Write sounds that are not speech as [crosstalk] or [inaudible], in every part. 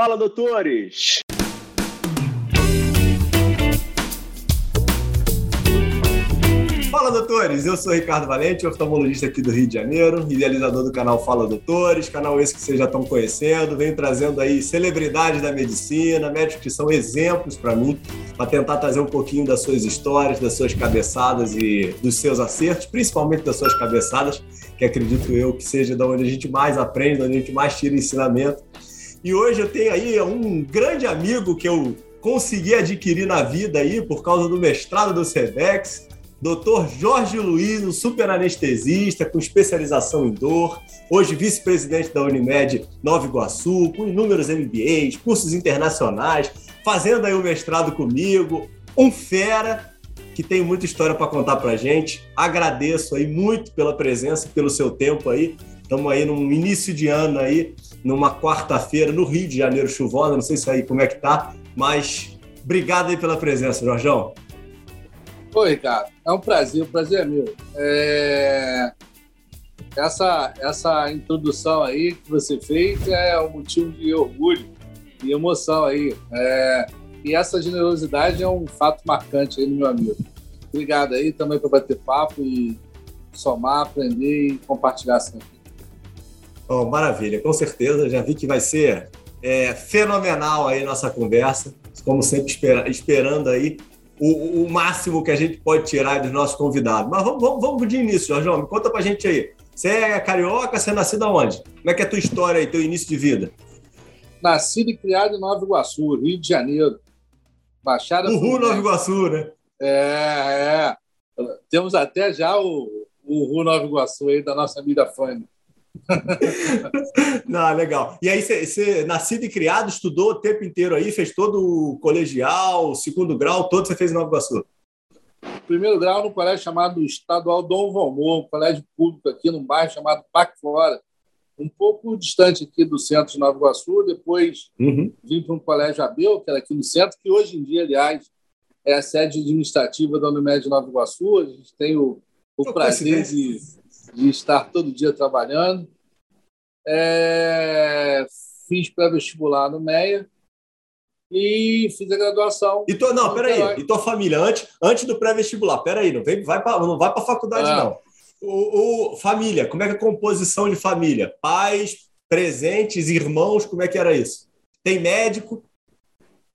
Fala, doutores! Fala, doutores! Eu sou Ricardo Valente, oftalmologista aqui do Rio de Janeiro, idealizador do canal Fala Doutores, canal esse que vocês já estão conhecendo. Venho trazendo aí celebridades da medicina, médicos que são exemplos para mim, para tentar trazer um pouquinho das suas histórias, das suas cabeçadas e dos seus acertos, principalmente das suas cabeçadas, que acredito eu que seja da onde a gente mais aprende, da onde a gente mais tira ensinamento. E hoje eu tenho aí um grande amigo que eu consegui adquirir na vida aí por causa do mestrado do SEDEX, Dr. Jorge Luiz, um super anestesista com especialização em dor, hoje vice-presidente da Unimed Nova Iguaçu, com inúmeros MBAs, cursos internacionais, fazendo aí o mestrado comigo, um fera que tem muita história para contar para gente. Agradeço aí muito pela presença, pelo seu tempo aí. Estamos aí num início de ano aí, numa quarta-feira no Rio de Janeiro chuvosa, não sei se aí como é que tá, mas obrigado aí pela presença, Jorjão. Oi, Ricardo. É um prazer, o prazer é meu. É... Essa, essa introdução aí que você fez é um motivo de orgulho e emoção aí. É... E essa generosidade é um fato marcante aí no meu amigo. Obrigado aí também por bater papo e somar, aprender e compartilhar sempre. Oh, maravilha, com certeza. Já vi que vai ser é, fenomenal aí nossa conversa. Como sempre, espera, esperando aí o, o, máximo que a gente pode tirar dos nossos convidados. Mas vamos, vamos, vamos de início, Jorge. Me conta pra gente aí. Você é carioca, você é nascido aonde? Como é que é a tua história aí, teu início de vida? Nascido e criado em Nova Iguaçu, Rio de Janeiro. Baixada. Uhul, Nova Iguaçu, né? É, é. Temos até já o, o Ru Nova Iguaçu aí da nossa amiga Fanny. [laughs] Não, legal. E aí, você, nascido e criado, estudou o tempo inteiro aí, fez todo o colegial, segundo grau, todo você fez em Nova Iguaçu? Primeiro grau no colégio chamado Estadual Dom Valmor, um colégio público aqui num bairro chamado Parque Flora, um pouco distante aqui do centro de Nova Iguaçu. Depois uhum. vim para um colégio Abel, que era aqui no centro, que hoje em dia, aliás, é a sede administrativa da Unimed de Nova Iguaçu. A gente tem o, o prazer de de estar todo dia trabalhando. É, fiz pré-vestibular no MEIA e fiz a graduação. E tua, não, peraí. E tua família, antes, antes do pré-vestibular, peraí, não, vem, vai pra, não vai para a faculdade, ah. não. O, o, família, como é que é a composição de família? Pais, presentes, irmãos, como é que era isso? Tem médico?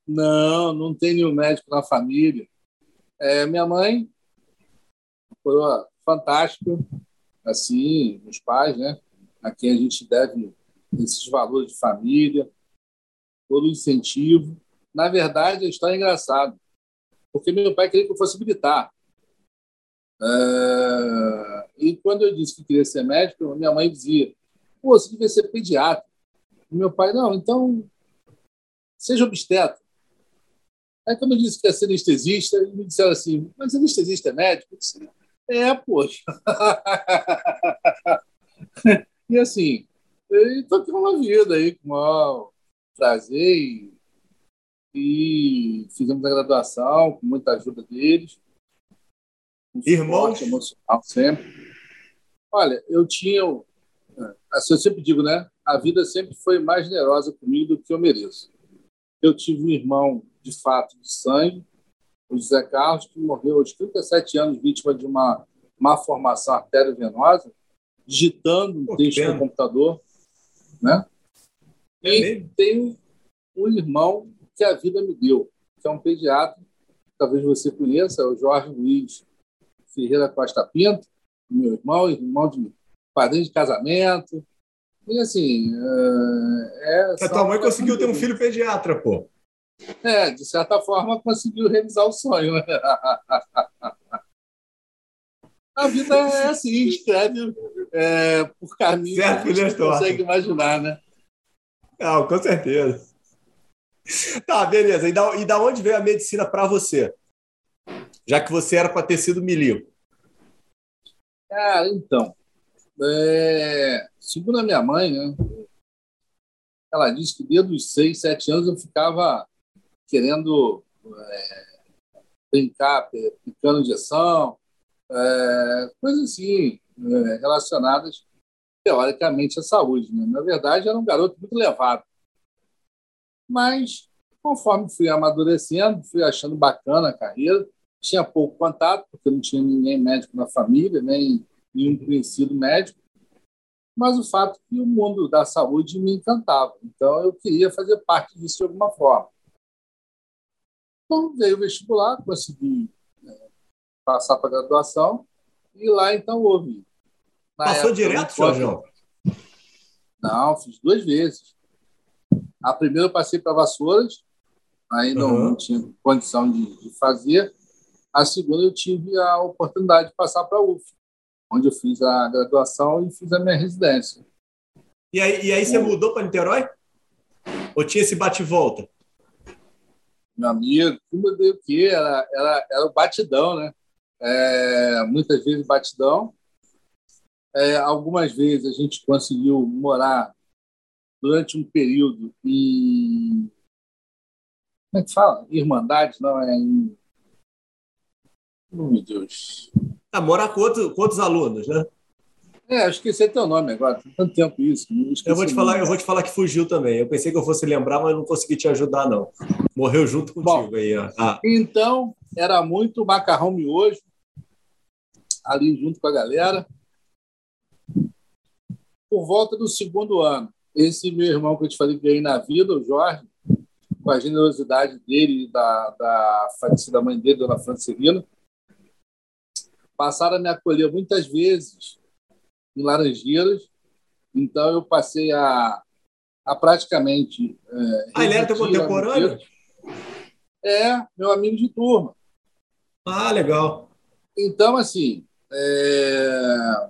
Não, não tem nenhum médico na família. É, minha mãe, coroa fantástica, assim, os pais, né? A quem a gente deve esses valores de família, todo o incentivo. Na verdade, a história é engraçada, porque meu pai queria que eu fosse militar. É... E quando eu disse que queria ser médico, minha mãe dizia: Pô, você devia ser pediatra. E meu pai, não, então seja obstetra. Aí, quando eu disse que ia ser anestesista, eles me disseram assim: Mas anestesista é médico? Eu disse, é, poxa. [laughs] e assim, estou tendo uma vida aí com o prazer e, e, fizemos a graduação com muita ajuda deles. Um Irmãos? Emocional sempre. Olha, eu tinha. Assim, eu sempre digo, né? A vida sempre foi mais generosa comigo do que eu mereço. Eu tive um irmão, de fato, de sangue, o José Carlos, que morreu aos 37 anos, vítima de uma má formação arteriovenosa, digitando um texto no computador. Né? É e tenho um irmão que a vida me deu, que é um pediatra, talvez você conheça, é o Jorge Luiz Ferreira Costa Pinto, meu irmão, irmão de padrinho de casamento. E assim. É, é a tua mãe conseguiu ter um filho pediatra, pô. É, de certa forma conseguiu realizar o sonho. Né? [laughs] A vida é assim, escreve é, por caminho certo, que a gente consegue imaginar, né? Não, com certeza. Tá, beleza. E da, e da onde veio a medicina para você? Já que você era para ter sido milico. Cara, então. É, segundo a minha mãe, né, ela disse que desde os seis, sete anos eu ficava querendo é, brincar, picando injeção, é, coisas assim, relacionadas teoricamente à saúde. Né? Na verdade, era um garoto muito levado. Mas, conforme fui amadurecendo, fui achando bacana a carreira, tinha pouco contato, porque não tinha ninguém médico na família, nem nenhum conhecido médico, mas o fato é que o mundo da saúde me encantava. Então, eu queria fazer parte disso de alguma forma. Então, veio o vestibular, consegui né, passar para a graduação, e lá, então, houve. Passou época, direto, João? Não, fiz duas vezes. A primeira eu passei para Vassouras, aí não, uhum. não tinha condição de, de, fazer. A segunda eu tive a oportunidade de passar para a UF, onde eu fiz a graduação e fiz a minha residência. E aí, e aí você mudou para Niterói? Ou tinha esse bate-volta? Meu amigo, mudei o quê? Era, era, era o batidão, né? É, muitas vezes batidão. É, algumas vezes a gente conseguiu morar durante um período em. Como é que fala? Irmandade, não é? Em... Oh, meu Deus. Ah, morar com, outro, com outros alunos, né? É, eu esqueci teu nome agora, tem tanto tempo isso. Eu vou, te falar, eu vou te falar que fugiu também. Eu pensei que eu fosse lembrar, mas não consegui te ajudar, não. Morreu junto contigo Bom, aí. Ah. Então, era muito macarrão miojo, ali junto com a galera. Por volta do segundo ano, esse meu irmão que eu te falei que ganhei na vida, o Jorge, com a generosidade dele e da, da falecida mãe dele, Dona Francelina, passaram a me acolher muitas vezes em Laranjeiras. Então, eu passei a, a praticamente. É, ah, ele era teu contemporâneo? É, meu amigo de turma. Ah, legal. Então, assim, é...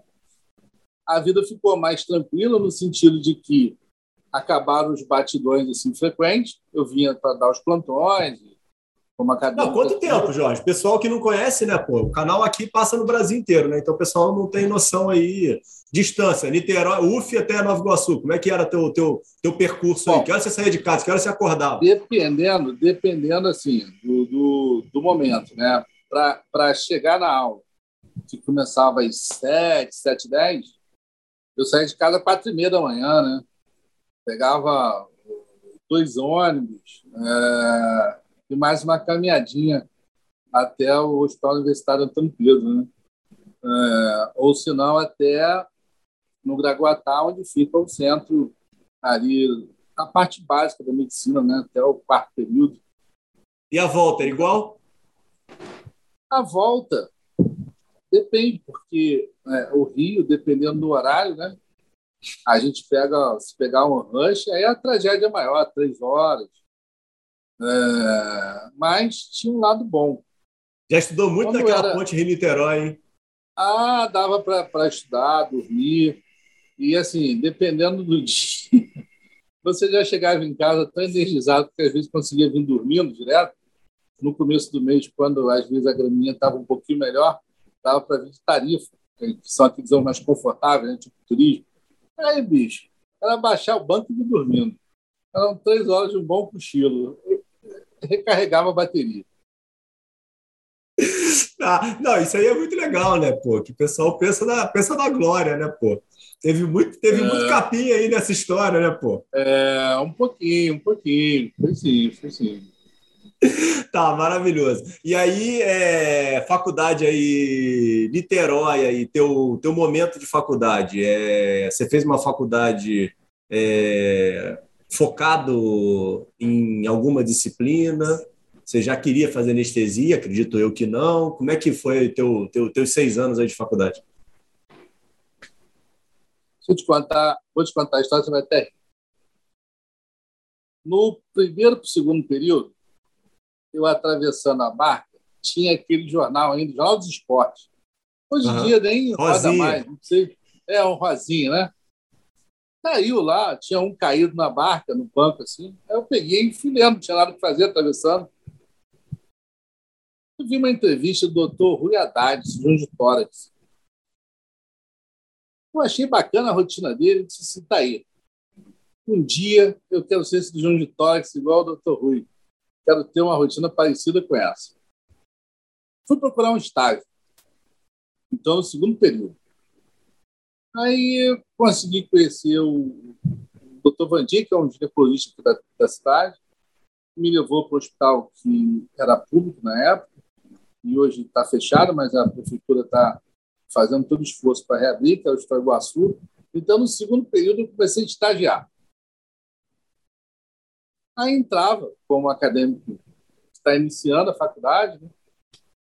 a vida ficou mais tranquila no sentido de que acabaram os batidões assim frequentes. Eu vinha para dar os plantões, como Não, quanto tempo, Jorge? Pessoal que não conhece, né, pô? O canal aqui passa no Brasil inteiro, né? Então o pessoal não tem noção aí. Distância, Niterói, UF até Nova Iguaçu. Como é que era teu teu, teu percurso Bom, aí? Que hora você saía de casa? Que hora você acordava? Dependendo, dependendo assim, do, do, do momento, né? Para chegar na aula, que começava às sete, sete, dez, eu saía de casa às quatro e meia da manhã, né? Pegava dois ônibus, é, e mais uma caminhadinha até o Hospital Universitário Antônio Pedro, né? É, ou se não, até no Graguatá, onde fica o centro ali, a parte básica da medicina, né? até o quarto período. E a volta, era igual? A volta depende, porque é, o Rio, dependendo do horário, né? a gente pega, se pegar um rush, aí a tragédia é maior, três horas, é, mas tinha um lado bom. Já estudou muito Quando naquela era... ponte Rio-Niterói, hein? Ah, dava para estudar, dormir. E, assim, dependendo do [laughs] dia, você já chegava em casa tão energizado que às vezes conseguia vir dormindo direto. No começo do mês, quando às vezes a graminha estava um pouquinho melhor, dava para vir de tarifa, que são aqueles mais confortáveis, né, tipo turismo. Aí, bicho, era baixar o banco e ir dormindo. Eram três horas de um bom cochilo recarregava a bateria. [laughs] Ah, não, isso aí é muito legal, né, pô? Que o pessoal pensa na, pensa na glória, né, pô? Teve muito, teve é... muito capim aí nessa história, né, pô? É, um pouquinho, um pouquinho. Foi sim, foi sim. [laughs] tá, maravilhoso. E aí, é, faculdade aí, Niterói aí, teu, teu momento de faculdade. É, você fez uma faculdade é, focado em alguma disciplina? Você já queria fazer anestesia? Acredito eu que não. Como é que foi teu, teu teus seis anos aí de faculdade? Se eu te contar, vou te contar a história, você vai até No primeiro para o segundo período, eu atravessando a barca, tinha aquele jornal ainda, Jornal dos Esportes. Hoje em uhum. dia nem roda mais, não sei. É um rosinha, né? Caiu lá, tinha um caído na barca, no banco, assim. Aí eu peguei e fui lendo, não tinha nada para fazer, atravessando. Eu vi uma entrevista do doutor Rui Haddad, cirurgião de tórax. Eu achei bacana a rotina dele, e disse assim, tá aí. Um dia eu quero ser cirurgião de tórax igual o doutor Rui. Quero ter uma rotina parecida com essa. Fui procurar um estágio. Então, no segundo período. Aí consegui conhecer o Dr. Vandir, que é um ginecologista da, da cidade. me levou para o hospital que era público na época, e hoje está fechado, mas a prefeitura está fazendo todo o esforço para reabrir, que é o Hospital Iguaçu. Então, no segundo período, eu comecei a estagiar. Aí entrava como acadêmico está iniciando a faculdade, né?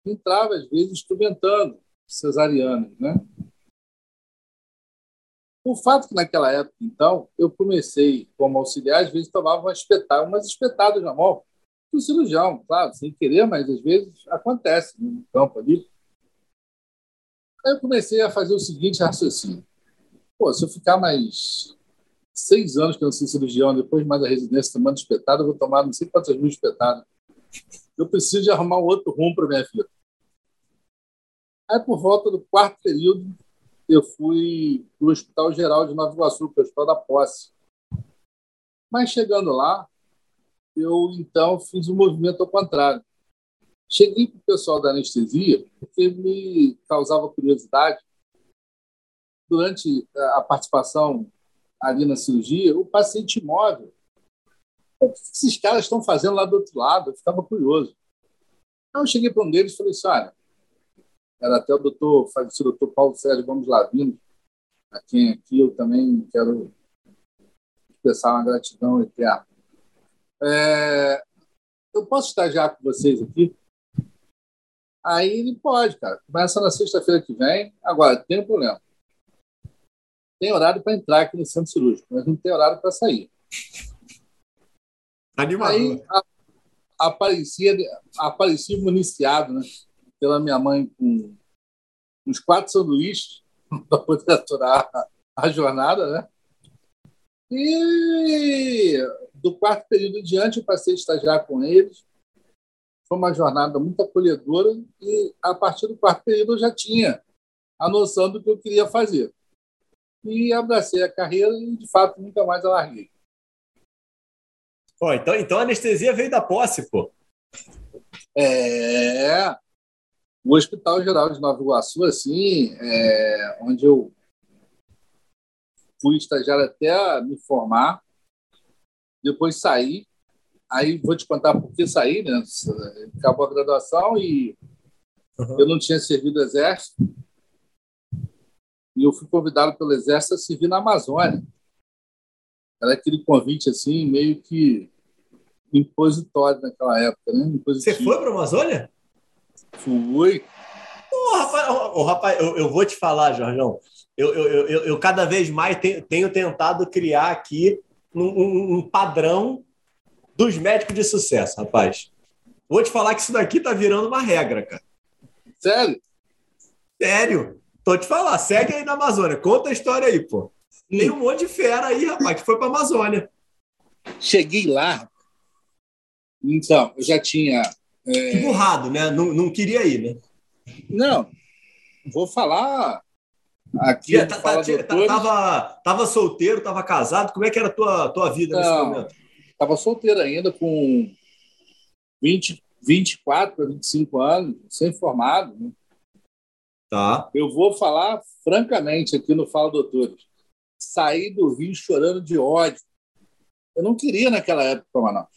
entrava, às vezes, instrumentando cesarianas. Né? O fato que, naquela época, então, eu comecei como auxiliar, às vezes tomava umas espetadas, umas espetadas na mão do cirurgião, claro, sem querer, mas às vezes acontece no campo ali. Aí eu comecei a fazer o seguinte raciocínio. Pô, se eu ficar mais seis anos que eu não sou cirurgião, depois mais a residência tomando espetada, eu vou tomar não sei quantas mil espetadas. Eu preciso de arrumar um outro rumo para minha vida. Aí, por volta do quarto período, eu fui para o Hospital Geral de Nova Iguaçu, que é o Hospital da Posse. Mas chegando lá, eu então fiz um movimento ao contrário. Cheguei para o pessoal da anestesia, porque me causava curiosidade. Durante a participação ali na cirurgia, o paciente imóvel. O que esses caras estão fazendo lá do outro lado? Eu ficava curioso. Então, eu cheguei para um deles e falei assim: olha, era até o doutor, falecido doutor Paulo Sérgio Gomes Lavino, a quem aqui eu também quero expressar uma gratidão eterna. É, eu posso estagiar com vocês aqui? Aí ele pode, cara. Começa na sexta-feira que vem. Agora, tem um problema. Tem horário para entrar aqui no centro cirúrgico, mas não tem horário para sair. Animador. Aí a, aparecia, aparecia municiado né, pela minha mãe com uns quatro sanduíches [laughs] para poder aturar a, a jornada, né? E do quarto período em diante, eu passei a estagiar com eles. Foi uma jornada muito acolhedora e, a partir do quarto período, eu já tinha a noção do que eu queria fazer. E abracei a carreira e, de fato, nunca mais a larguei. Pô, então, então a anestesia veio da posse, pô. É. O Hospital Geral de Nova Iguaçu, assim, é, onde eu fui estagiário até me formar, depois saí. Aí vou te contar por que saí, né? Acabou a graduação e uhum. eu não tinha servido exército. Eu fui convidado pelo exército a servir na Amazônia. Era aquele convite assim, meio que impositório naquela época, né? Impositivo. Você foi para a Amazônia? Fui. Oh, rapaz, oh, rapaz eu, eu, vou te falar, Jorgão. Eu, eu, eu, eu cada vez mais tenho, tenho tentado criar aqui um, um, padrão dos médicos de sucesso, rapaz. Vou te falar que isso daqui tá virando uma regra, cara. Sério? Sério. Tô te falar, segue aí na Amazônia. Conta a história aí, pô. Tem um monte de fera aí, rapaz, que foi pra Amazônia. Cheguei lá. Então, eu já tinha. É... Burrado, né? Não, não queria ir, né? Não. Vou falar Aqui tá, tá, tá, tava, tava solteiro, tava casado. Como é que era a tua, tua vida Não, nesse momento? Tava solteiro ainda, com 20, 24 para 25 anos, sem formado. Né? Tá. Eu vou falar francamente aqui no Fala Doutores. Saí do Rio chorando de ódio. Eu não queria naquela época para Manaus.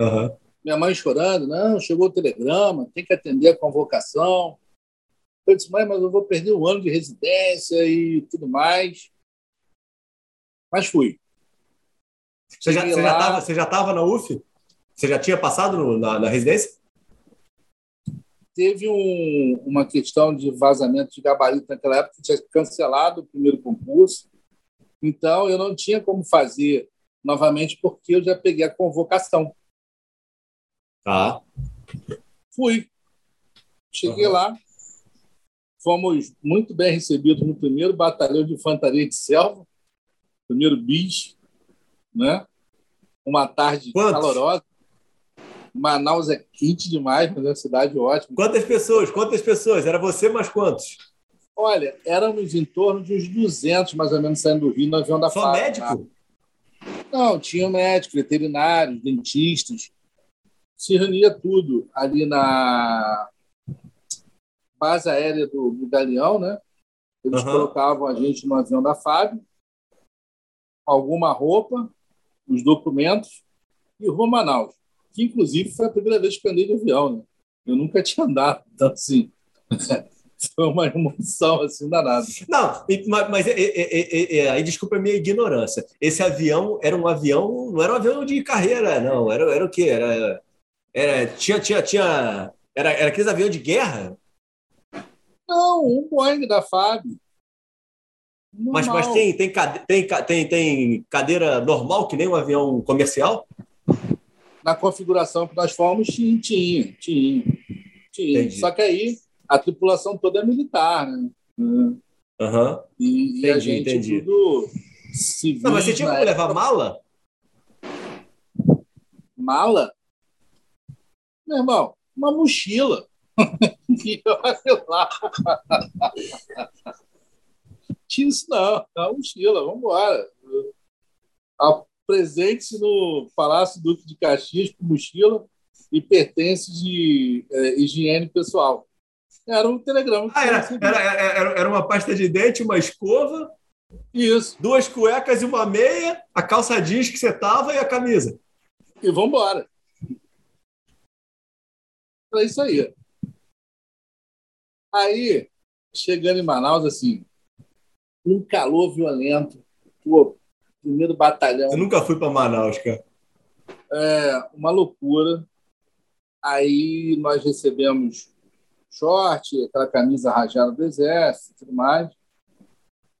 Uhum. Minha mãe chorando, não, chegou o telegrama, tem que atender a convocação. Eu disse, mãe, mas eu vou perder um ano de residência e tudo mais. Mas fui. Você já, você, já tava, você já estava na UF? Você já tinha passado no, na, na, residência? Teve um, uma questão de vazamento de gabarito naquela época, tinha cancelado o primeiro concurso. Então, eu não tinha como fazer novamente, porque eu já peguei a convocação. Tá. Fui. Cheguei uhum. lá, fomos muito bem recebidos no primeiro batalhão de infantaria de selva, primeiro BIS, né? Uma tarde Quantos? calorosa. Manaus é quente demais, mas é uma cidade ótima. Quantas pessoas? Quantas pessoas? Era você mais quantos? Olha, éramos em torno de uns 200, mais ou menos, saindo do Rio no avião da Só médico? Né? Não, tinha médicos, veterinários, dentistas. Se reunia tudo ali na base aérea do, do Galeão, né? Eles uhum. colocavam a gente no avião da FAB, alguma roupa, os documentos, e rumo a Manaus, que inclusive foi a primeira vez que eu andei de avião. Né? Eu nunca [laughs] tinha andado, então assim. [laughs] foi uma emoção assim danada. Não, mas, mas é, é, é, aí desculpa a minha ignorância. Esse avião era um avião, não era um avião de carreira, não. Era, era o quê? Era, era tinha, tinha, tinha, era, era aqueles aviões de guerra? Não, um Boeing da FAB. Mas, mas tem, tem, tem, tem, tem cadeira normal, que nem um avião comercial? Na configuração que nós fomos, tinha, tinha, tinha. tinha. Só que aí a tripulação toda é militar, né? Uhum. E, entendi, e a gente entendi. tudo civil. Não, mas você tinha como época... levar mala? Mala? Meu irmão, uma mochila. [laughs] e olha lá. Tinha isso não, uma mochila, vamos embora. Presente-se no Palácio Duque de Caxias com mochila e pertences de é, higiene pessoal. Era um telegrama. Ah, era, era, era, era uma pasta de dente, uma escova. Isso. Duas cuecas e uma meia, a calça jeans que você tava e a camisa. E vamos embora. Era isso aí. Aí, chegando em Manaus, assim, um calor violento. Pô, primeiro batalhão. Eu nunca fui para Manaus, cara. É, uma loucura. Aí nós recebemos short, aquela camisa rajada do Exército e tudo mais.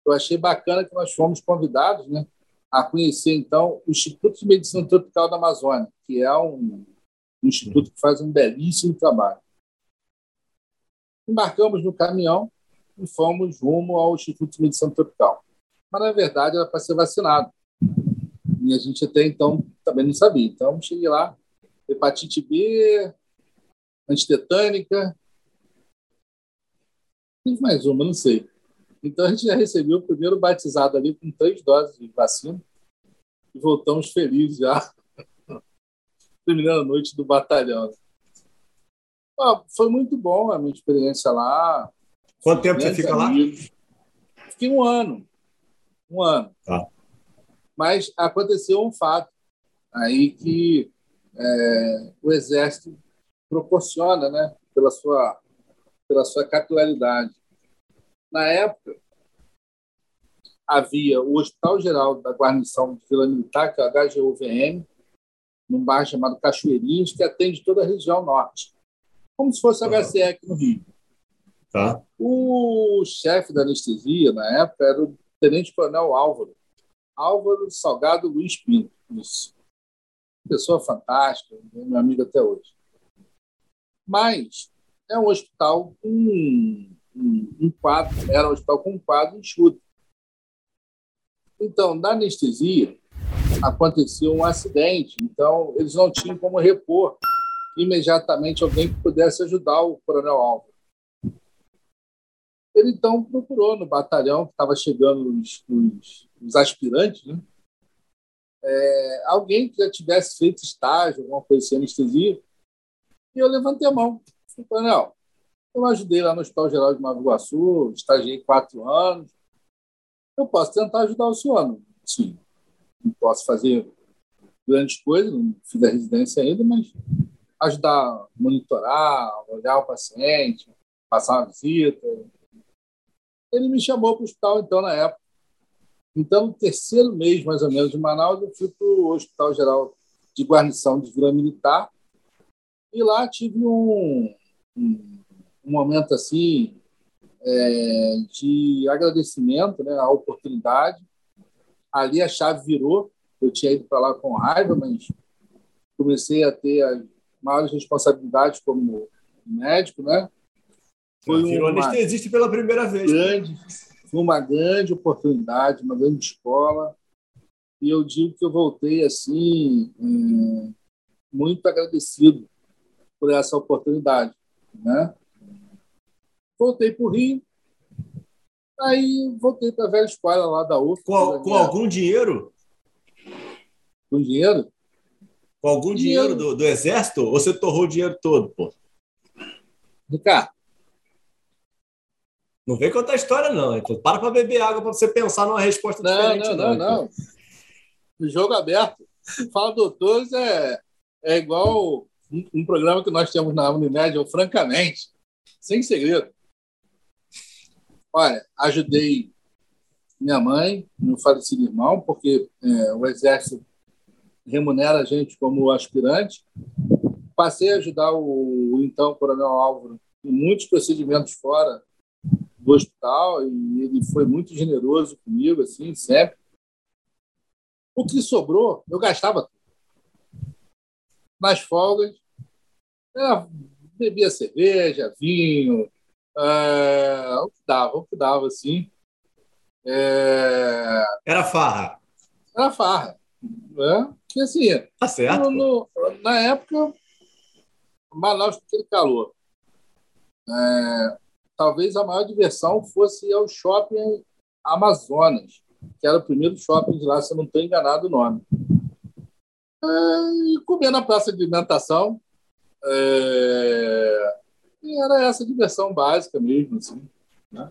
Eu achei bacana que nós fomos convidados né, a conhecer, então, o Instituto de Medicina Tropical da Amazônia, que é um, um instituto que faz um belíssimo trabalho. Embarcamos no caminhão e fomos rumo ao Instituto de Medicina Tropical. Mas, na verdade, era para ser vacinado. E a gente até então também não sabia. Então, cheguei lá, hepatite B, antitetânica, mais uma, não sei. Então a gente já recebeu o primeiro batizado ali com três doses de vacina e voltamos felizes já, [laughs] terminando a noite do batalhão. Ah, foi muito bom a minha experiência lá. Quanto tempo você fica amigos. lá? Fiquei um ano. Um ano. Tá. Mas aconteceu um fato aí que é, o Exército proporciona, né, pela sua pela sua capilaridade. Na época, havia o Hospital Geral da Guarnição de Vila Militar, que é o HGUVM, num bairro chamado Cachoeirinhas, que atende toda a região norte, como se fosse a HCE aqui no Rio. Tá. O chefe da anestesia, na época, era o tenente-coronel Álvaro. Álvaro Salgado Luiz Pinto. Isso. Pessoa fantástica, meu amigo até hoje. Mas é um hospital com um, um, quadro, era um hospital com um quadro enxuto. Então, na anestesia, aconteceu um acidente, então eles não tinham como repor imediatamente alguém que pudesse ajudar o coronel Álvaro. Ele então procurou no batalhão que estava chegando os, os, os aspirantes, né? é, alguém que já tivesse feito estágio, alguma coisa assim, anestesia, e eu levantei a mão. Coronel, eu ajudei lá no Hospital Geral de Nova Iguaçu, estagiei quatro anos. Eu posso tentar ajudar o senhor. Sim. Não posso fazer grandes coisas, não fiz a residência ainda, mas ajudar a monitorar, olhar o paciente, passar uma visita. Ele me chamou para o hospital, então, na época. Então, no terceiro mês, mais ou menos, de Manaus, eu fui para o Hospital Geral de Guarnição de Vila Militar e lá tive um, um, um momento assim é, de agradecimento né, à oportunidade. Ali a chave virou. Eu tinha ido para lá com raiva, mas comecei a ter as maiores responsabilidades como médico, né? Foi Virou uma anestesista pela primeira vez. Grande, foi uma grande oportunidade, uma grande escola. E eu digo que eu voltei assim, hum, muito agradecido por essa oportunidade. Né? Voltei para o Rio, aí voltei para a velha escola lá da UF. Com, com algum dinheiro? Com dinheiro? Com algum dinheiro, dinheiro do, do, Exército? Ou você torrou o dinheiro todo, pô? Ricardo. Não vem contar história, não. Então, para para beber água para você pensar numa resposta não, diferente. Não, não, não. não. Jogo aberto. Fala Doutores é, é igual um, um, programa que nós temos na Unimed, francamente, sem segredo. Olha, ajudei minha mãe, meu falecido irmão, porque é, o Exército remunera a gente como aspirante. Passei a ajudar o, o então Coronel Álvaro em muitos procedimentos fora do hospital e ele foi muito generoso comigo, assim, sempre. O que sobrou, eu gastava tudo. Nas folgas, bebia cerveja, vinho, é, o que dava, o que dava, assim. É... Era farra. Era farra. Né? Que assim, tá certo. No, no, na época, Manaus com aquele calor. É, talvez a maior diversão fosse ao shopping Amazonas, que era o primeiro shopping de lá, se eu não estou enganado o nome. É, e comer na praça de alimentação. É, e era essa diversão básica mesmo. Assim, né?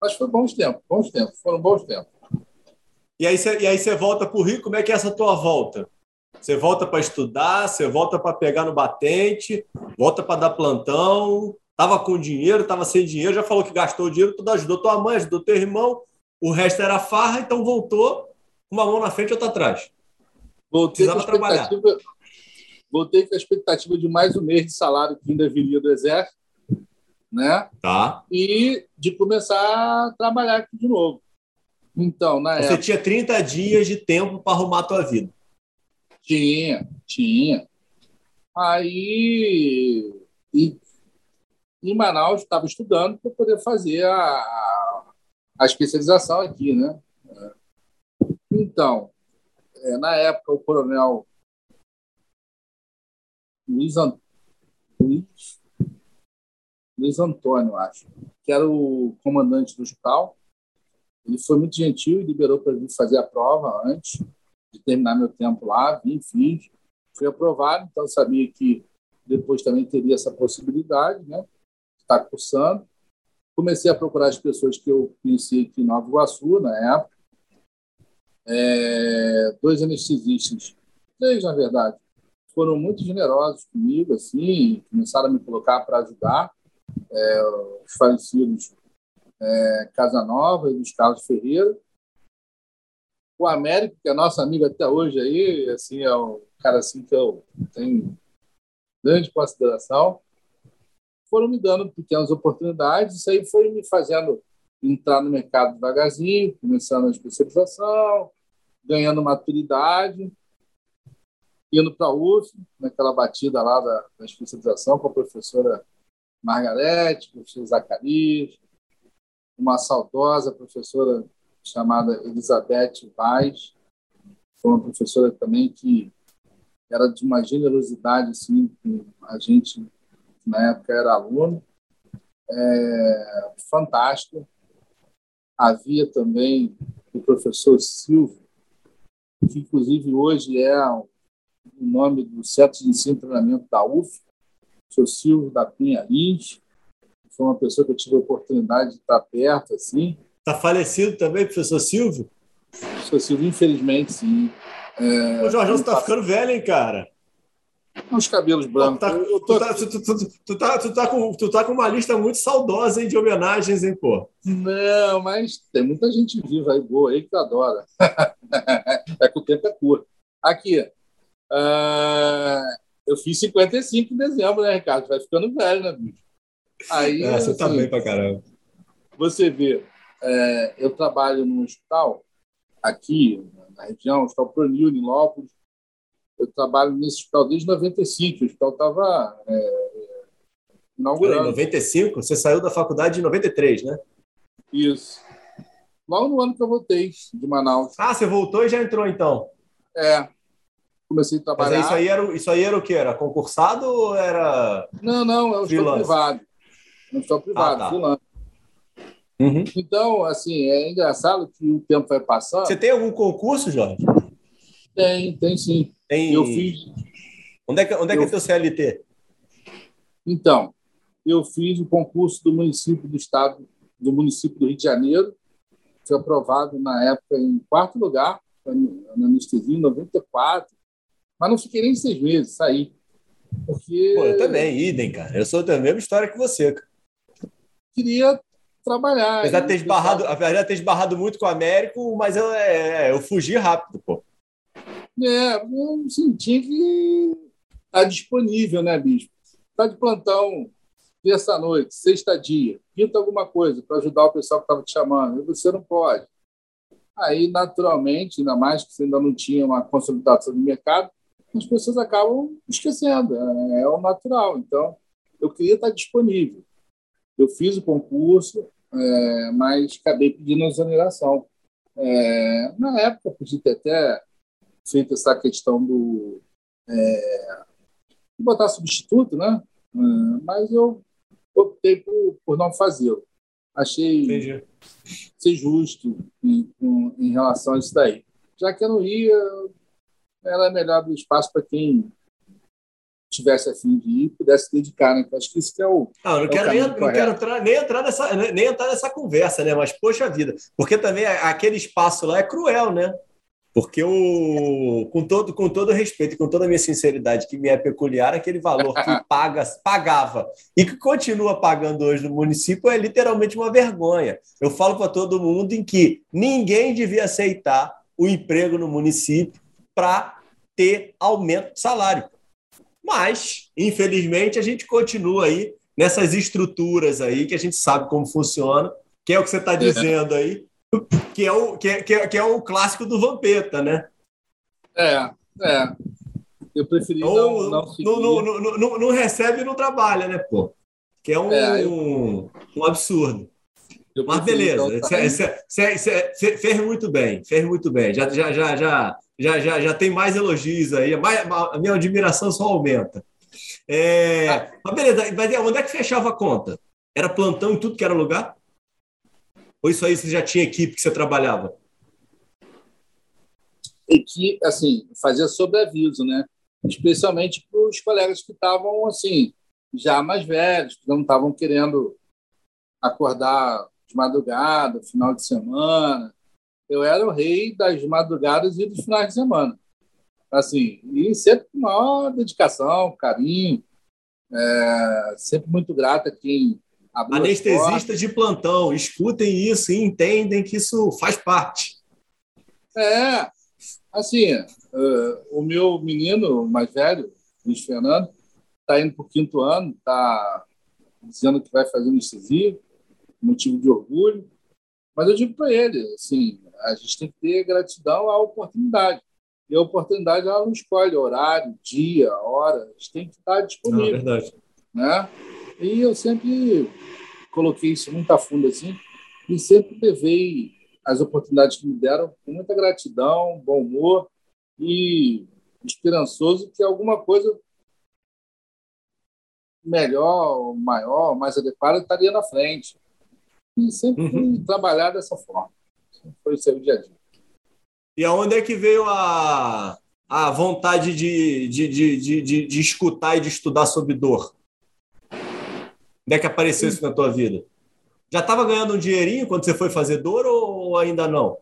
Mas foi bons tempos, bons tempos, foram bons tempos. E aí você, e volta para o Rio, como é que é essa tua volta? Você volta para estudar, você volta para pegar no batente, volta para dar plantão, estava com dinheiro, estava sem dinheiro, já falou que gastou o dinheiro, tudo ajudou tua mãe, ajudou teu irmão, o resto era farra, então voltou uma mão na frente e outra atrás. Voltei com, trabalhar. voltei com a expectativa de mais um mês de salário que ainda viria do Exército, né? Tá. E de começar a trabalhar aqui de novo. Então, na Você época... tinha 30 dias de tempo para arrumar a tua vida. Tinha, tinha. Aí, e em Manaus, estava estudando para poder fazer a, a especialização aqui, né? Então, é, na época, o coronel Luiz, Luiz, Luiz Antônio, acho, que era o comandante do hospital, ele foi muito gentil e liberou para vir fazer a prova antes de terminar meu tempo lá. Vim, fiz, fui aprovado, então sabia que depois também teria essa possibilidade, né? Estar cursando. Comecei a procurar as pessoas que eu conheci aqui em Nova Iguaçu, na época. É, dois anestesistas, três, na verdade, foram muito generosos comigo, assim, começaram a me colocar para ajudar é, os falecidos é, Casanova e Luiz Carlos Ferreira. O Américo, que é nosso amigo até hoje aí, assim, é um cara assim que eu tenho grande consideração foram me dando pequenas oportunidades, isso aí foi me fazendo entrar no mercado devagarzinho, começando a especialização, ganhando maturidade, indo para a UF, naquela batida lá da, da, especialização com a professora Margarete, professor Zacarias, uma saudosa professora chamada Elizabeth Vaz, foi uma professora também que era de uma generosidade assim com a gente na época era aluno, é, fantástico. Havia também o professor Silvio, que inclusive hoje é o nome do Centro de Ensino e Treinamento da UF, o professor Silvio da Pinha Lins, foi uma pessoa que eu tive a oportunidade de estar perto, assim. Está falecido também, professor Silvio? Professor Silvio, infelizmente, sim. É, o Jorge, está ficando velho, hein, cara? Os cabelos brancos. Tá, com, tu tá com uma lista muito saudosa hein, de homenagens, hein, pô? Não, mas tem muita gente viva aí, boa, aí que adora. [laughs] é que o tempo é curto. Aqui, uh, eu fiz 55 em dezembro, né, Ricardo? Vai ficando velho, né, bicho? Aí, é, você tá assim, tá bem pra caramba. Você vê, é, eu trabalho num hospital aqui na região, o Hospital Pronil, em Lópolis, eu trabalho nesse hospital desde 95. O hospital estava é, inaugurando. Em 95? Você saiu da faculdade em 93, né? Isso. Logo no ano que eu voltei de Manaus. Ah, você voltou e já entrou então? É. Comecei a trabalhar. Mas isso aí era, isso aí era o quê? Era concursado ou era. Não, não, é um hospital privado. É um hospital privado, ah, tá. Uhum. Então, assim, é engraçado que o tempo vai passando. Você tem algum concurso, Jorge? Tem, tem sim. Tem... Eu fiz. Onde é que, onde é, que é teu CLT? Então, eu fiz o concurso do município do estado, do município do Rio de Janeiro. Foi aprovado na época em quarto lugar. na anestesia em 94, mas não fiquei nem seis meses, saí. Porque... Pô, eu também, idem, cara. Eu sou da mesma história que você, cara. Queria trabalhar. Apesar de ter esbarrado, apesar de ter esbarrado muito com o Américo, mas eu, é, eu fugi rápido, pô. É, eu senti que tá disponível, né, Bispo? Tá de plantão terça-noite, sexta-dia, quinta alguma coisa para ajudar o pessoal que estava te chamando, e você não pode. Aí, naturalmente, ainda mais que você ainda não tinha uma consolidação do mercado, as pessoas acabam esquecendo, é, é o natural. Então, eu queria estar disponível. Eu fiz o concurso, é, mas acabei pedindo exoneração. É, na época, ter até feito essa questão do. É, botar substituto, né? É, mas eu optei por, por não fazê-lo. Achei Entendi. ser justo em, em, relação a isso daí. Já que eu não ia, era melhor do espaço para quem tivesse a fim de ir pudesse dedicar, né? acho que isso que é o. Não, não, é quero, nem, não quero entrar, nem, entrar nessa, nem entrar nessa conversa, né? Mas, poxa vida, porque também aquele espaço lá é cruel, né? Porque o, com, todo, com todo respeito, com toda a minha sinceridade, que me é peculiar, aquele valor que [laughs] paga, pagava e que continua pagando hoje no município é literalmente uma vergonha. Eu falo para todo mundo em que ninguém devia aceitar o emprego no município para ter aumento de salário. Mas, infelizmente, a gente continua aí nessas estruturas aí que a gente sabe como funciona, que é o que você está dizendo aí, que é o, que é, que é, que é o clássico do Vampeta, né? É, é. Eu preferi Ou, não, não, não, não, não, não recebe e não trabalha, né, pô? Que é um, é, eu... um absurdo. Mas beleza, você fez muito bem, fez muito bem. Já, já, já, já, já, já, já tem mais elogios aí, mais, a minha admiração só aumenta. É, ah. Mas beleza, mas onde é que fechava a conta? Era plantão em tudo que era lugar? Ou isso aí você já tinha equipe que você trabalhava? Equipe, assim, fazia sobreaviso, né? Especialmente para os colegas que estavam, assim, já mais velhos, que não estavam querendo acordar de madrugada, final de semana. Eu era o rei das madrugadas e dos finais de semana. Assim, e sempre com maior dedicação, carinho, é, sempre muito grata a quem Anestesistas de plantão, escutem isso e entendem que isso faz parte. É, assim, uh, o meu menino mais velho, Luiz Fernando, está indo para o quinto ano, está dizendo que vai fazer anestesia, motivo de orgulho. Mas eu digo para ele, assim, a gente tem que ter gratidão à oportunidade. E a oportunidade ela não escolhe horário, dia, hora, a gente tem que estar disponível. Não, é verdade. Né? E eu sempre coloquei isso muito a fundo assim, e sempre levei as oportunidades que me deram com muita gratidão, bom humor e esperançoso que alguma coisa melhor, maior, mais adequada estaria na frente. E sempre uhum. trabalhar dessa forma. Foi o seu dia a dia. E aonde é que veio a, a vontade de, de, de, de, de escutar e de estudar sobre dor? Onde é que apareceu isso na tua vida? Já estava ganhando um dinheirinho quando você foi fazer dor ou ainda não?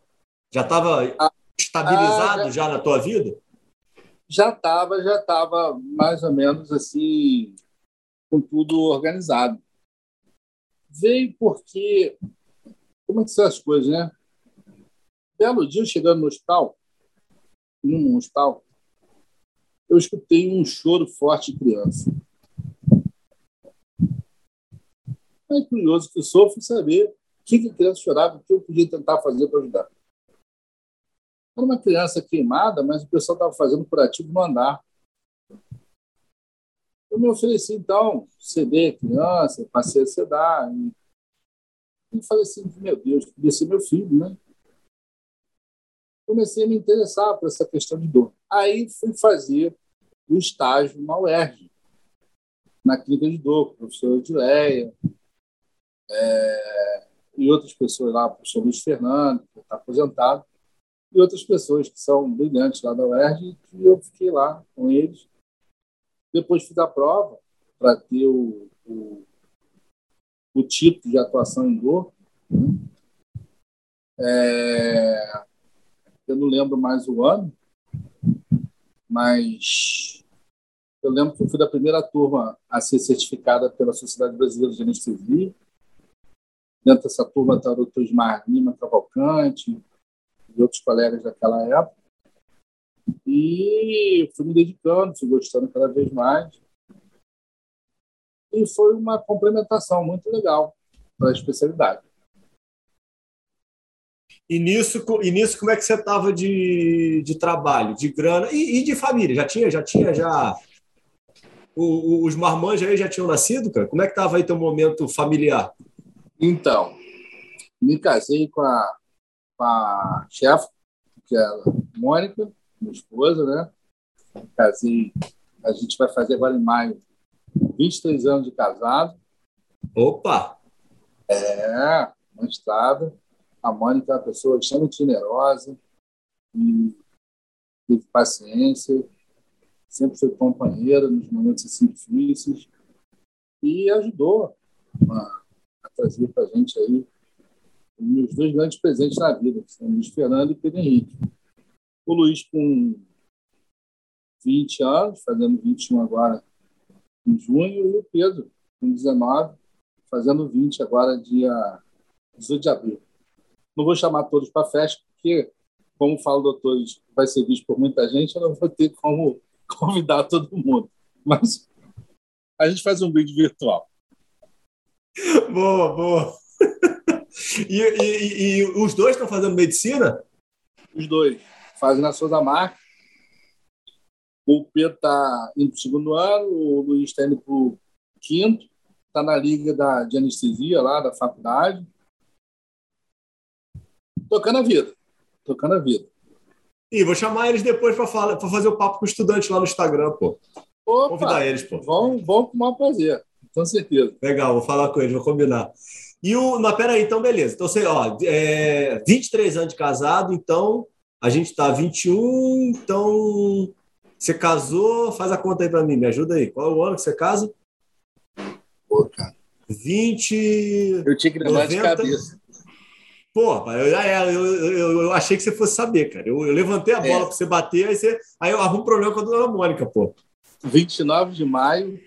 Já estava ah, estabilizado ah, já, já, na tua vida? Já estava, já estava mais ou menos assim, com tudo organizado. Veio porque, como é que são as coisas, né? Belo dia, chegando no hospital, num hospital, eu escutei um choro forte de criança. É curioso que eu sou, fui saber o que a criança chorava, o que eu podia tentar fazer para ajudar. Era uma criança queimada, mas o pessoal estava fazendo curativo no andar. Eu me ofereci, então, ceder a criança, passei a sedar. E, e falei assim, meu Deus, podia ser meu filho, né? Comecei a me interessar por essa questão de dor. Aí fui fazer o estágio na UERJ, na clínica de dor, com o professor Edileia, é, e outras pessoas lá, o professor Luiz Fernando, que está aposentado, e outras pessoas que são brilhantes lá da UERJ, e eu fiquei lá com eles. Depois fiz a prova para ter o, o, o, tipo de atuação em dor. Né? É, eu não lembro mais o ano, mas eu lembro que eu fui da primeira turma a ser certificada pela Sociedade Brasileira de Anestesia. Dentro dessa turma está o doutor Ismar Lima Cavalcante e outros colegas daquela época. E fui me dedicando, fui gostando cada vez mais. E foi uma complementação muito legal para a especialidade. E nisso, e nisso como é que você estava de, de trabalho, de grana e, e, de família? Já tinha, já tinha, já. O, o, os marmanjos aí já tinham nascido, cara? Como é que estava aí teu momento familiar? Então, me casei com a, com a chefe, que é a Mônica, minha esposa, né? Me casei, a gente vai fazer agora em maio 23 anos de casado. Opa! É, uma estrada. A Mônica é uma pessoa extremamente generosa e teve paciência, sempre foi companheira nos momentos assim difíceis e ajudou a, a trazer para a gente aí meus dois grandes presentes na vida, que são Luiz Fernando e Pedro Henrique. O Luiz com 20 anos, fazendo 21 agora em junho, e o Pedro com 19, fazendo 20 agora, dia 18 de abril. Não vou chamar todos para festa, porque, como fala o doutor, vai ser visto por muita gente, eu não vou ter como [laughs] convidar todo mundo. Mas a gente faz um vídeo virtual. [laughs] Boa, boa. [laughs] E, e, e os dois estão fazendo medicina? Os dois. Fazem na Souza Marca. O Pedro está indo para o segundo ano, o Luiz está indo para o quinto. Está na liga da, de anestesia lá da faculdade tocando a vida. Tocando a vida. E vou chamar eles depois para fazer o papo com o estudante lá no Instagram, pô. Opa, Convidar eles, pô. Vão, vão com o maior prazer, com certeza. Legal, vou falar com eles, vou combinar. E o. Não, peraí, então, beleza. Então, você, ó, é, 23 anos de casado, então a gente tá 21, então. Você casou, faz a conta aí para mim, me ajuda aí. Qual é o ano que você casa? Pô, cara. 20. Eu tinha que 90, de cabeça. Pô, eu, eu, eu, eu, achei que você fosse saber, cara. Eu, eu levantei a bola é. para você bater, aí, você, aí eu arrumo um problema com a dona Mônica, pô. 29 de maio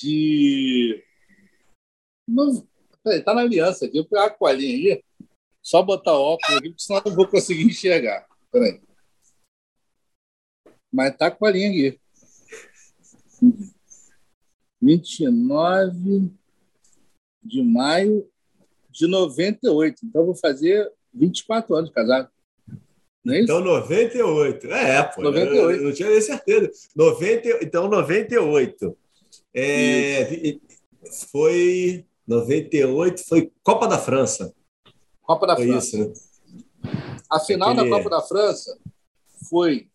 de. Peraí, tá na aliança aqui. Eu vou pegar a colinha aí, só botar óculos aqui, porque senão eu não vou conseguir enxergar. Peraí. Mas tá com a linha aqui. 29 de maio de 98. Então, vou fazer 24 anos casado. Não é isso? Então, 98. É, pô. 98. Eu, eu não tinha nem certeza. 90, então, 98. É, foi. 98 foi Copa da França. Copa da foi França. Isso, né? A final Aquele... da Copa da França foi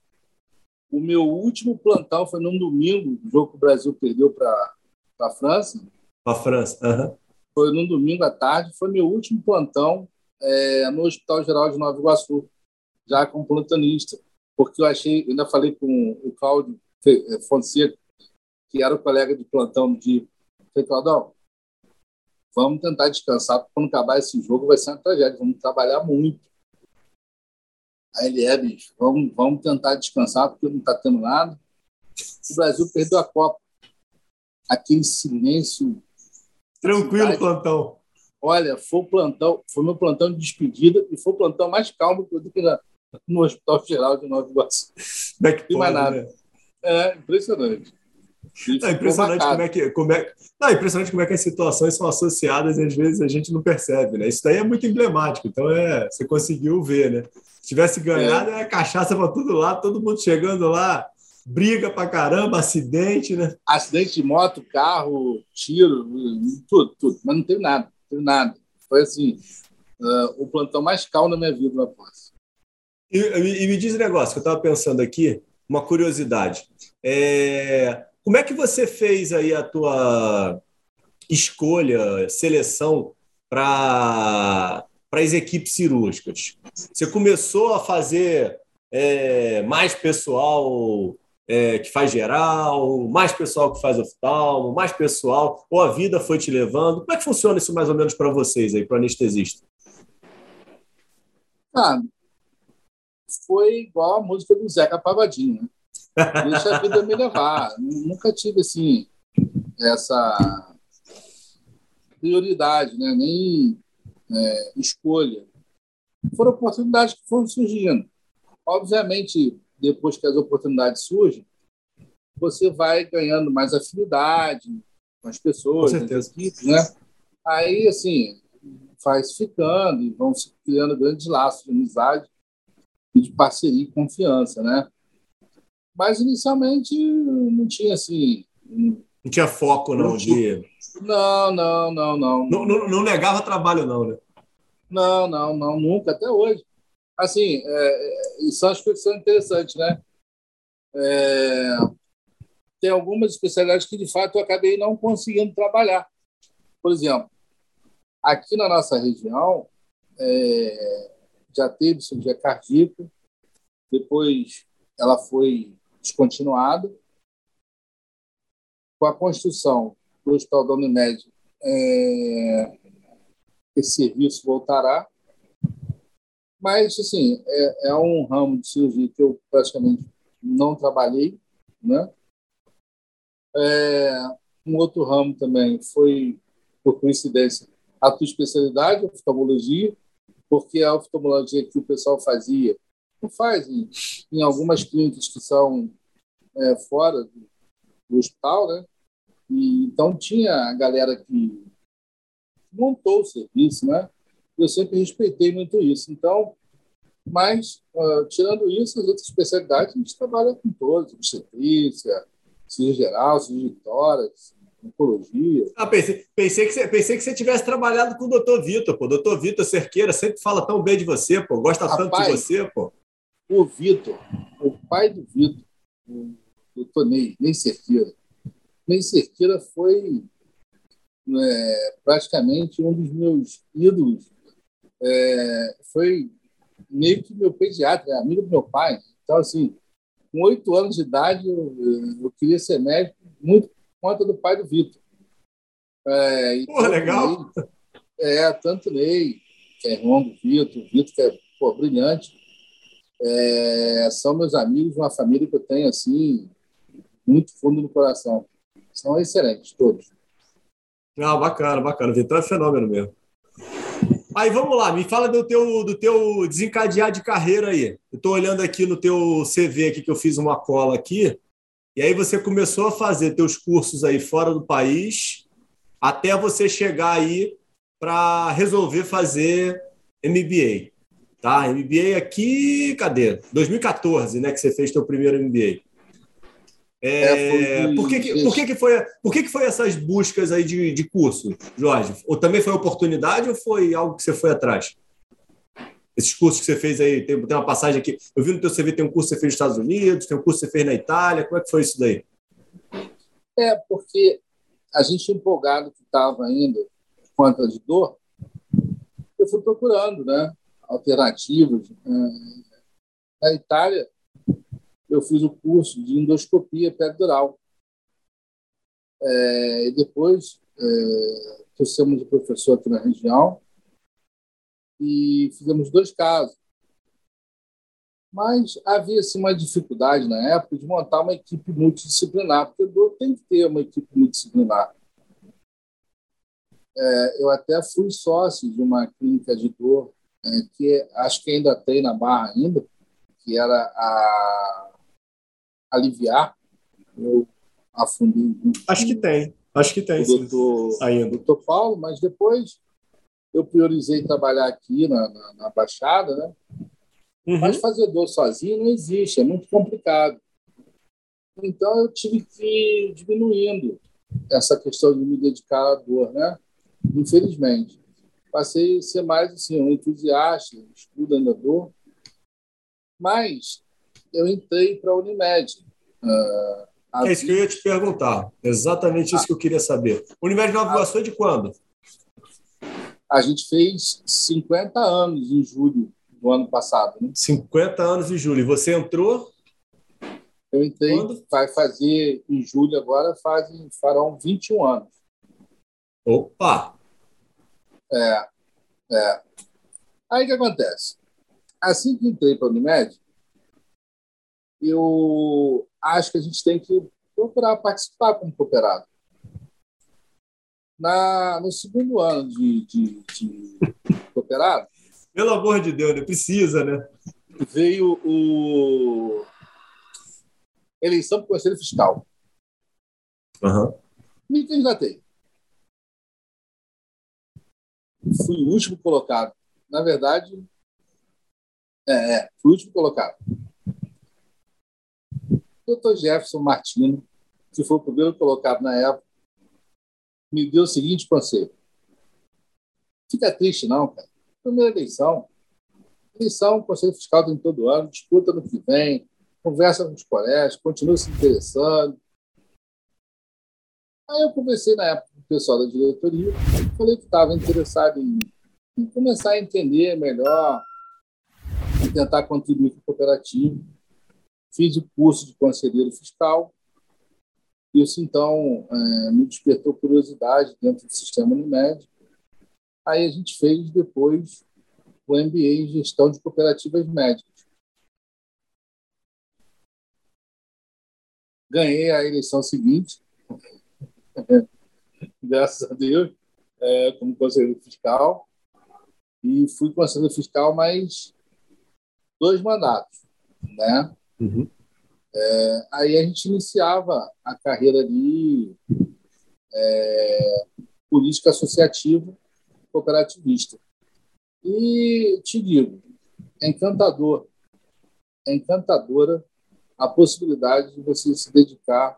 o meu último plantão, foi num domingo, o jogo que o Brasil perdeu para a França. Para a França, uhum foi num domingo à tarde, foi meu último plantão é, no Hospital Geral de Nova Iguaçu, já como plantonista, porque eu achei, ainda falei com o Cláudio Fonseca, que era o colega de plantão de falei, Claudão, vamos tentar descansar, porque quando acabar esse jogo vai ser uma tragédia, vamos trabalhar muito. Aí ele é, bicho, vamos, vamos tentar descansar, porque não está tendo nada. O Brasil perdeu a Copa. Aquele silêncio Tranquilo, cidade. plantão. Olha, foi o plantão, foi meu plantão de despedida e foi o plantão mais calmo do que na, no Hospital Geral de Nova Iguaçu. Não é mais nada. Né? É impressionante. Não, impressionante como é que como é, não, impressionante como é que as situações são associadas e às vezes a gente não percebe, né? Isso daí é muito emblemático. Então é, você conseguiu ver, né? Se tivesse ganhado, é. era cachaça para todo lado, todo mundo chegando lá briga pra caramba, acidente, né? Acidente de moto, carro, tiro, tudo, tudo. Mas não teve nada, não teve nada. Foi assim, uh, o plantão mais calmo da minha vida na posse. E, e, e, me diz um negócio que eu estava pensando aqui, uma curiosidade. É, como é que você fez aí a tua escolha, seleção para as equipes cirúrgicas? Você começou a fazer é, mais pessoal é, que faz geral, mais pessoal que faz oftalmo, mais pessoal, ou a vida foi te levando? Como é que funciona isso mais ou menos para vocês aí, para anestesista? Ah, foi igual a música do Zeca Pavadinho. Né? Deixa a vida me levar. Nunca tive assim essa prioridade, né? nem é, escolha. Foram oportunidades que foram surgindo. Obviamente, depois que as oportunidades surgem, você vai ganhando mais afinidade com as pessoas, com as equipes, né? Aí, assim, faz ficando e vão se criando grandes laços de amizade e de parceria e confiança, né? Mas inicialmente não tinha assim. Não tinha foco, não, de. Não, não, não, não. Não, não, não negava trabalho, não, né? Não, não, não, nunca, até hoje. Assim, é, isso é uma expressão interessante, né? É, tem algumas especialidades que, de fato, eu acabei não conseguindo trabalhar. Por exemplo, aqui na nossa região, é, já teve cirurgia cardíaca, depois ela foi descontinuada. Com a construção do Hospital da Unimed, é, esse serviço voltará. Mas, assim, é, é, um ramo de cirurgia que eu praticamente não trabalhei, né? É, um outro ramo também foi, por coincidência, a tua especialidade, oftalmologia, porque a oftalmologia que o pessoal fazia, não faz em, em algumas clínicas que são é, fora do, do, hospital, né? E, então tinha a galera que montou o serviço, né? Eu sempre respeitei muito isso. Então, mas, uh, tirando isso, as outras especialidades, a gente trabalha com todas, obstetrícia, cirurgia geral, cirurgia de tórax, oncologia. Ah, pensei, pensei, que você, pensei que você tivesse trabalhado com o doutor Vitor, pô. Doutor Vitor Cerqueira sempre fala tão bem de você, pô. Gosta Rapaz, tanto de você, pô. O Vitor, o pai do Vitor, o doutor Ney, Ney Cerqueira. Ney Cerqueira foi é, praticamente um dos meus ídolos. É, foi meio que meu pediatra, amigo do meu pai. Então, assim, com oito anos de idade, eu, eu, queria ser médico, muito por conta do pai do Vitor. É, Porra, legal! Ney, é, tanto Ney, que é irmão do Vitor, o Vitor, que é pô, brilhante. É, são meus amigos, uma família que eu tenho, assim, muito fundo no coração. São excelentes, todos. Ah, bacana, bacana. O é fenômeno mesmo. Aí vamos lá, me fala do teu, do teu desencadear de carreira aí. Eu estou olhando aqui no teu CV aqui que eu fiz uma cola aqui. E aí você começou a fazer teus cursos aí fora do país, até você chegar aí para resolver fazer MBA. Tá? MBA aqui, cadê? 2014, né, que você fez teu primeiro MBA. É, é, por que, que, por que, que, foi, por que, que foi essas buscas aí de, de curso, Jorge? Ou também foi oportunidade ou foi algo que você foi atrás? Esses cursos que você fez aí, tem, tem uma passagem aqui. Eu vi no teu CV tem um curso que você fez nos Estados Unidos, tem um curso que você fez na Itália. Como é que foi isso daí? É, porque a gente empolgado que estava ainda a de dor, eu fui procurando né, alternativas. É, na Itália, eu fiz o curso de endoscopia peridural. É, e depois é, trouxemos o professor aqui na região e fizemos dois casos. Mas havia assim, uma dificuldade na época de montar uma equipe multidisciplinar, porque dor tem que ter uma equipe multidisciplinar. É, eu até fui sócio de uma clínica de dor, que acho que ainda tem na Barra ainda, que era a aliviar. Eu afundei. Acho que tem. Acho que tem. O doutor, ainda. doutor Paulo, mas depois eu priorizei trabalhar aqui na, na, na Baixada, né? Uhum. Mas fazer dor sozinho não existe, é muito complicado. Então eu tive que ir diminuindo essa questão de me dedicar à dor, né? Infelizmente. Passei a ser mais assim, um entusiasta, estudo da dor. Mas eu entrei para a Unimed. Uh, é isso que eu ia te perguntar. Exatamente isso que eu queria saber. Unimed Nova Iguaçu é de quando? A gente fez 50 anos em julho do ano passado. Né? 50 anos em julho. E você entrou? Eu entrei, quando? vai fazer em julho agora, fazem, farão 21 anos. Opa! É, é. Aí o que acontece? Assim que entrei para a Unimed, eu acho que a gente tem que procurar participar como cooperado. Na, no segundo ano de, de, de cooperado. [laughs] Pelo amor de Deus, né? precisa, né? Veio o eleição para o Conselho Fiscal. Uhum. Me candidatei. Fui o último colocado. Na verdade, é, é fui o último colocado. Dr. Jefferson Martino, que foi o primeiro colocado na época, me deu o seguinte conselho. Fica triste, não, cara. Primeira eleição. Eleição, Conselho Fiscal tem todo ano, disputa no que vem, conversa com os colégios, continua se interessando. Aí eu conversei na época o pessoal da diretoria, falei que estava interessado em, em, começar a entender melhor, tentar contribuir com o cooperativo. Fiz o curso de conselheiro fiscal. Isso, então, é, me despertou curiosidade dentro do sistema Unimed. Aí a gente fez depois o MBA em gestão de cooperativas médicas. Ganhei a eleição seguinte, [laughs] [laughs] graças a Deus, é, como conselheiro fiscal. E fui conselheiro fiscal mais dois mandatos, né? Uhum. É, aí a gente iniciava a carreira de é, política associativa cooperativista. E te digo, é encantador, é encantadora a possibilidade de você se dedicar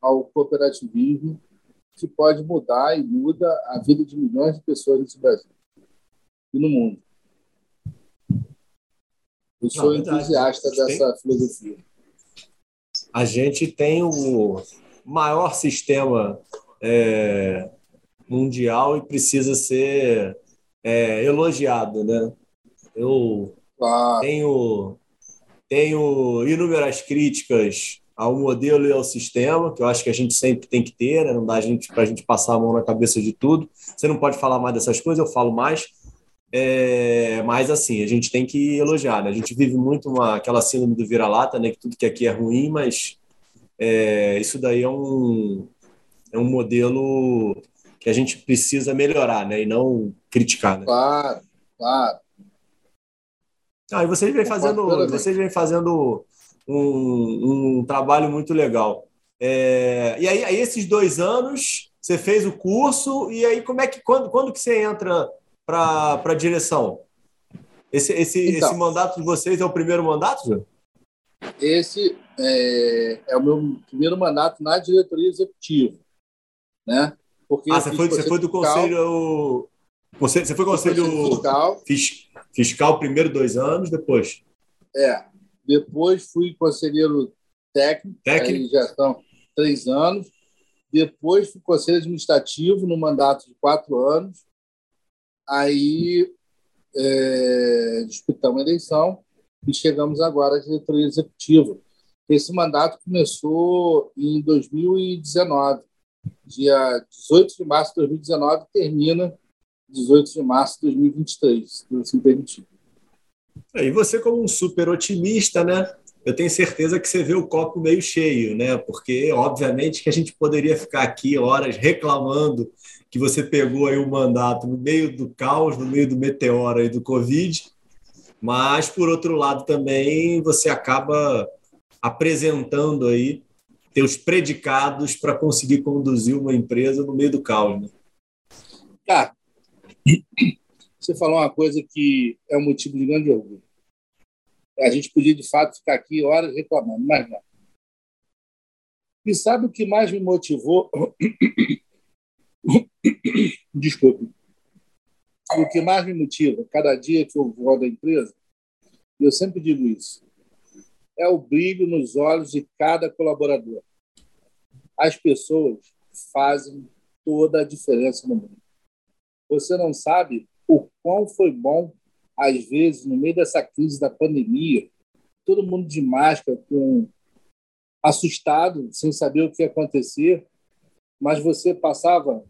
ao cooperativismo que pode mudar e muda a vida de milhões de pessoas nesse Brasil e no mundo. Eu sou Não, entusiasta dessa tem... filosofia. A gente tem o maior sistema é, mundial e precisa ser é, elogiado, né? Eu claro. tenho, tenho inúmeras críticas ao modelo e ao sistema, que eu acho que a gente sempre tem que ter, né? não dá para a gente passar a mão na cabeça de tudo. Você não pode falar mais dessas coisas, eu falo mais. É, mas assim, a gente tem que elogiar, né? A gente vive muito uma, aquela síndrome do vira-lata, né? Que tudo que aqui é ruim, mas é, isso daí é um, é um modelo que a gente precisa melhorar, né? E não criticar, né? Claro, claro. Ah, e vocês vêm fazendo, vocês vêm fazendo um, um trabalho muito legal. É, e aí, aí, esses dois anos, você fez o curso, e aí como é que quando, quando que você entra para a direção? Esse, esse, então, esse mandato de vocês é o primeiro mandato, Jô? Esse é, é, o meu primeiro mandato na diretoria executiva. Né? Porque ah, você foi, você foi do conselho. Você, você foi conselho fiscal. fiscal primeiro dois anos, depois? É. Depois fui conselheiro técnico, técnico. já são três anos. Depois fui conselho administrativo no mandato de quatro anos. Aí é, disputamos a eleição e chegamos agora à diretoria executiva. Esse mandato começou em 2019 dia 18 de março de 2019 termina 18 de março de 2023, se assim permitir. E você, como um super otimista, né? Eu tenho certeza que você vê o copo meio cheio, né? Porque, obviamente, que a gente poderia ficar aqui horas reclamando que você pegou aí o mandato no meio do caos, no meio do meteoro e do Covid, mas, por outro lado, também você acaba apresentando aí ter os predicados para conseguir conduzir uma empresa no meio do caos. Né? Cara, você falou uma coisa que é um motivo de grande orgulho. A gente podia, de fato, ficar aqui horas reclamando, mas não. E sabe o que mais me motivou? [coughs] Desculpe. O que mais me motiva, cada dia que eu vou da empresa, eu sempre digo isso, é o brilho nos olhos de cada colaborador. As pessoas fazem toda a diferença no mundo. Você não sabe o quão foi bom, às vezes, no meio dessa crise da pandemia, todo mundo de máscara, com assustado, sem saber o que ia acontecer, mas você passava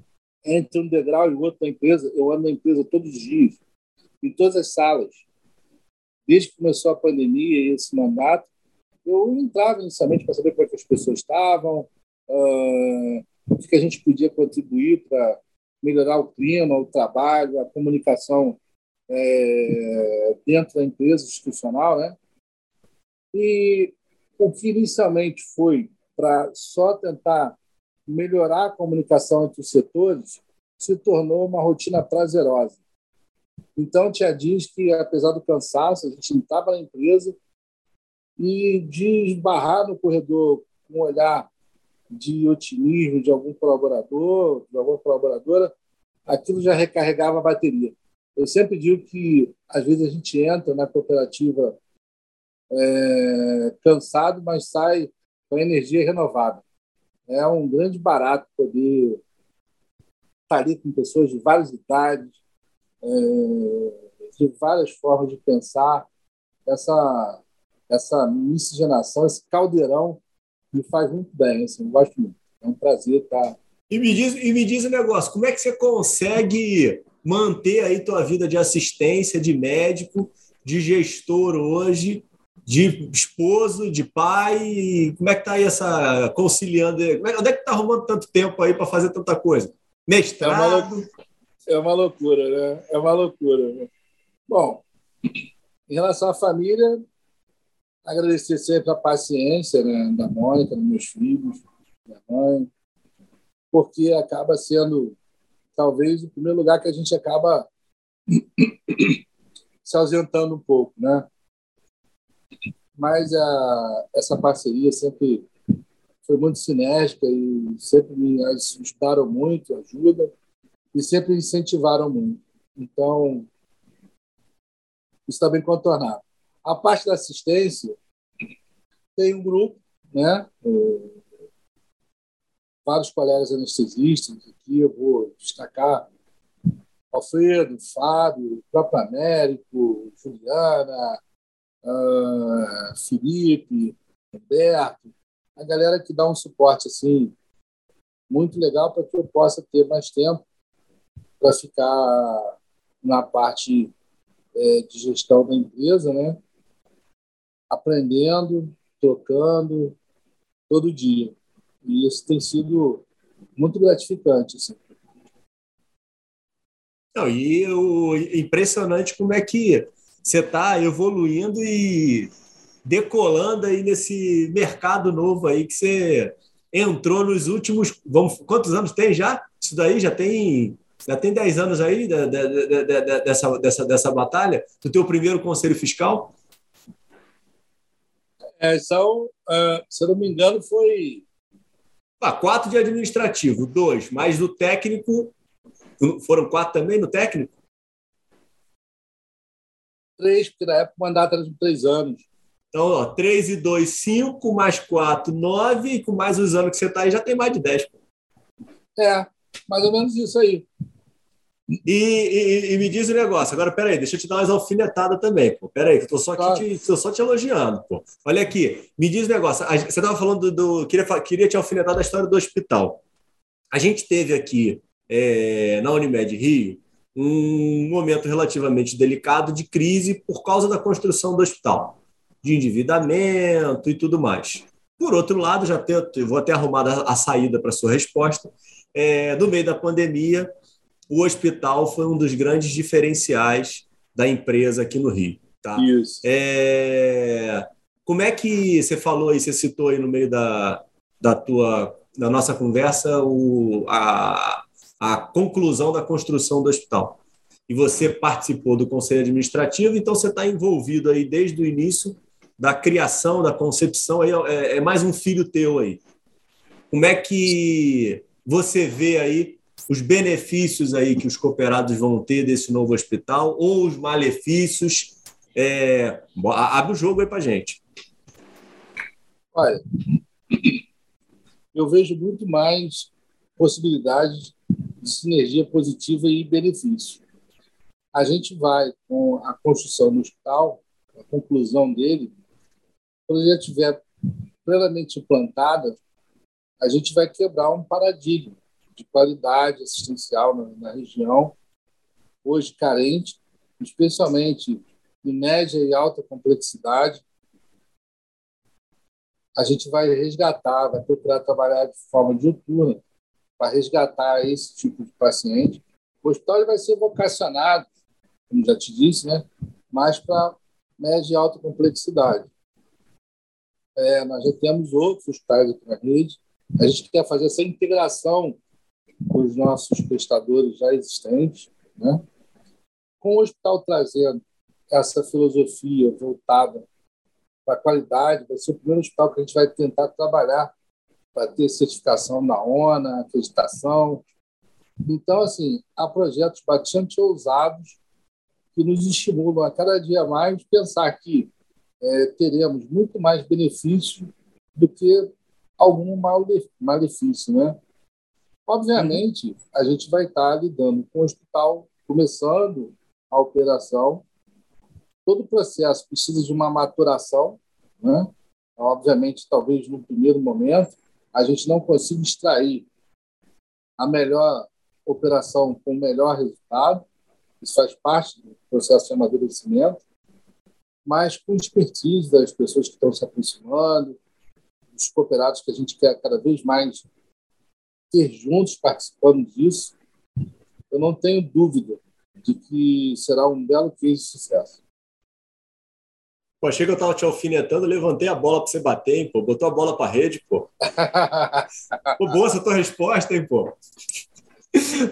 entre um degrau e outro da empresa. Eu ando na empresa todos os dias, em todas as salas. Desde que começou a pandemia e esse mandato, eu entrava inicialmente para saber como é que as pessoas estavam, uh, o que a gente podia contribuir para melhorar o clima, o trabalho, a comunicação é, dentro da empresa institucional, né? E o que inicialmente foi para só tentar melhorar a comunicação entre os setores se tornou uma rotina prazerosa. Então, Tia diz que, apesar do cansaço, a gente estava na empresa e de esbarrar no corredor com um olhar de otimismo de algum colaborador, de alguma colaboradora, aquilo já recarregava a bateria. Eu sempre digo que, às vezes, a gente entra na cooperativa é, cansado, mas sai com energia renovada. É um grande barato poder estar ali com pessoas de várias idades, é, de várias formas de pensar. Essa, essa miscigenação, esse caldeirão me faz muito bem. Assim, eu gosto muito. É um prazer estar. E me diz, e me diz um negócio: como é que você consegue manter aí tua vida de assistência, de médico, de gestor hoje, de esposo, de pai? Como é que tá aí essa conciliando? É, onde é que tá arrumando tanto tempo aí para fazer tanta coisa? Mestrado? É uma, é uma loucura, né? É uma loucura. Né? Bom, em relação à família, agradecer sempre a paciência né, da Mônica, dos meus filhos, da mãe, porque acaba sendo talvez o primeiro lugar que a gente acaba [coughs] se ausentando um pouco, né? Mas a, essa parceria sempre foi muito sinérgica e sempre me ajudaram muito, ajudam e sempre incentivaram muito. Então, isso está bem contornado. A parte da assistência, tem um grupo, né? vários colegas anestesistas aqui, eu vou destacar Alfredo, Fábio, o próprio Américo, Juliana, uh, Felipe, Roberto, a galera que dá um suporte assim muito legal para que eu possa ter mais tempo para ficar na parte é, de gestão da empresa, né? Aprendendo, trocando todo dia. E isso tem sido muito gratificante. Assim. Não, e o impressionante como é que você está evoluindo e decolando aí nesse mercado novo aí que você entrou nos últimos. Vamos, quantos anos tem já? Isso daí já tem. Já tem 10 anos aí dessa, dessa, dessa batalha, do teu primeiro conselho fiscal? É, são, uh, se eu não me engano, foi ah, quatro de administrativo, dois, mais do técnico. Foram quatro também no técnico? Três, porque na época o mandato era de três anos. Então, ó, três e dois, cinco, mais quatro, nove, e com mais os anos que você está aí, já tem mais de dez. É, mais ou menos isso aí. E, e, e, me diz o um negócio. Agora, peraí, deixa eu te dar umas alfinetadas também, pô. Peraí, que eu tô só, aqui claro. te, tô só te elogiando, pô. Olha aqui, me diz o um negócio. Você estava falando do. do queria, queria te alfinetar da história do hospital. A gente teve aqui é, na Unimed Rio um momento relativamente delicado de crise por causa da construção do hospital, de endividamento e tudo mais. Por outro lado, já tenho, vou até arrumar a, a saída para sua resposta. É, no meio da pandemia, o hospital foi um dos grandes diferenciais da empresa aqui no Rio. Tá? Isso. É... Como é que você falou aí, você citou aí no meio da, da tua da nossa conversa o, a, a conclusão da construção do hospital. E você participou do conselho administrativo, então você está envolvido aí desde o início da criação, da concepção, aí é, é mais um filho teu aí. Como é que você vê aí os benefícios aí que os cooperados vão ter desse novo hospital ou os malefícios. É... Abre o jogo aí para gente. Olha, eu vejo muito mais possibilidades de sinergia positiva e benefício. A gente vai com a construção do hospital, a conclusão dele, quando ele já estiver plenamente implantada, a gente vai quebrar um paradigma de qualidade assistencial na, na região, hoje carente, especialmente em média e alta complexidade. a gente vai resgatar, vai procurar trabalhar de forma diuturna para resgatar esse tipo de paciente. O hospital vai ser vocacionado, como já te disse, né, mais para média e alta complexidade. É, nós já temos outros hospitais aqui na rede. A gente quer fazer essa integração com os nossos prestadores já existentes, né? com o hospital trazendo essa filosofia voltada para a qualidade, vai ser o primeiro hospital que a gente vai tentar trabalhar para ter certificação na ONA, acreditação. Então, assim, há projetos bastante ousados que nos estimulam a cada dia mais pensar que é, teremos muito mais benefício do que algum malefício, né? Obviamente, a gente vai estar lidando com o hospital começando a operação. Todo o processo precisa de uma maturação, né? Obviamente, talvez no primeiro momento a gente não consiga extrair a melhor operação com o melhor resultado. Isso faz parte do processo de amadurecimento mas com expertise das pessoas que estão se aproximando, dos cooperados que a gente quer cada vez mais ter juntos participando disso, eu não tenho dúvida de que será um belo case de sucesso. Pô, achei que eu estava te alfinetando, levantei a bola para você bater, hein, pô. Botou a bola para rede, pô. [laughs] pô. Boa essa tua resposta, hein, pô.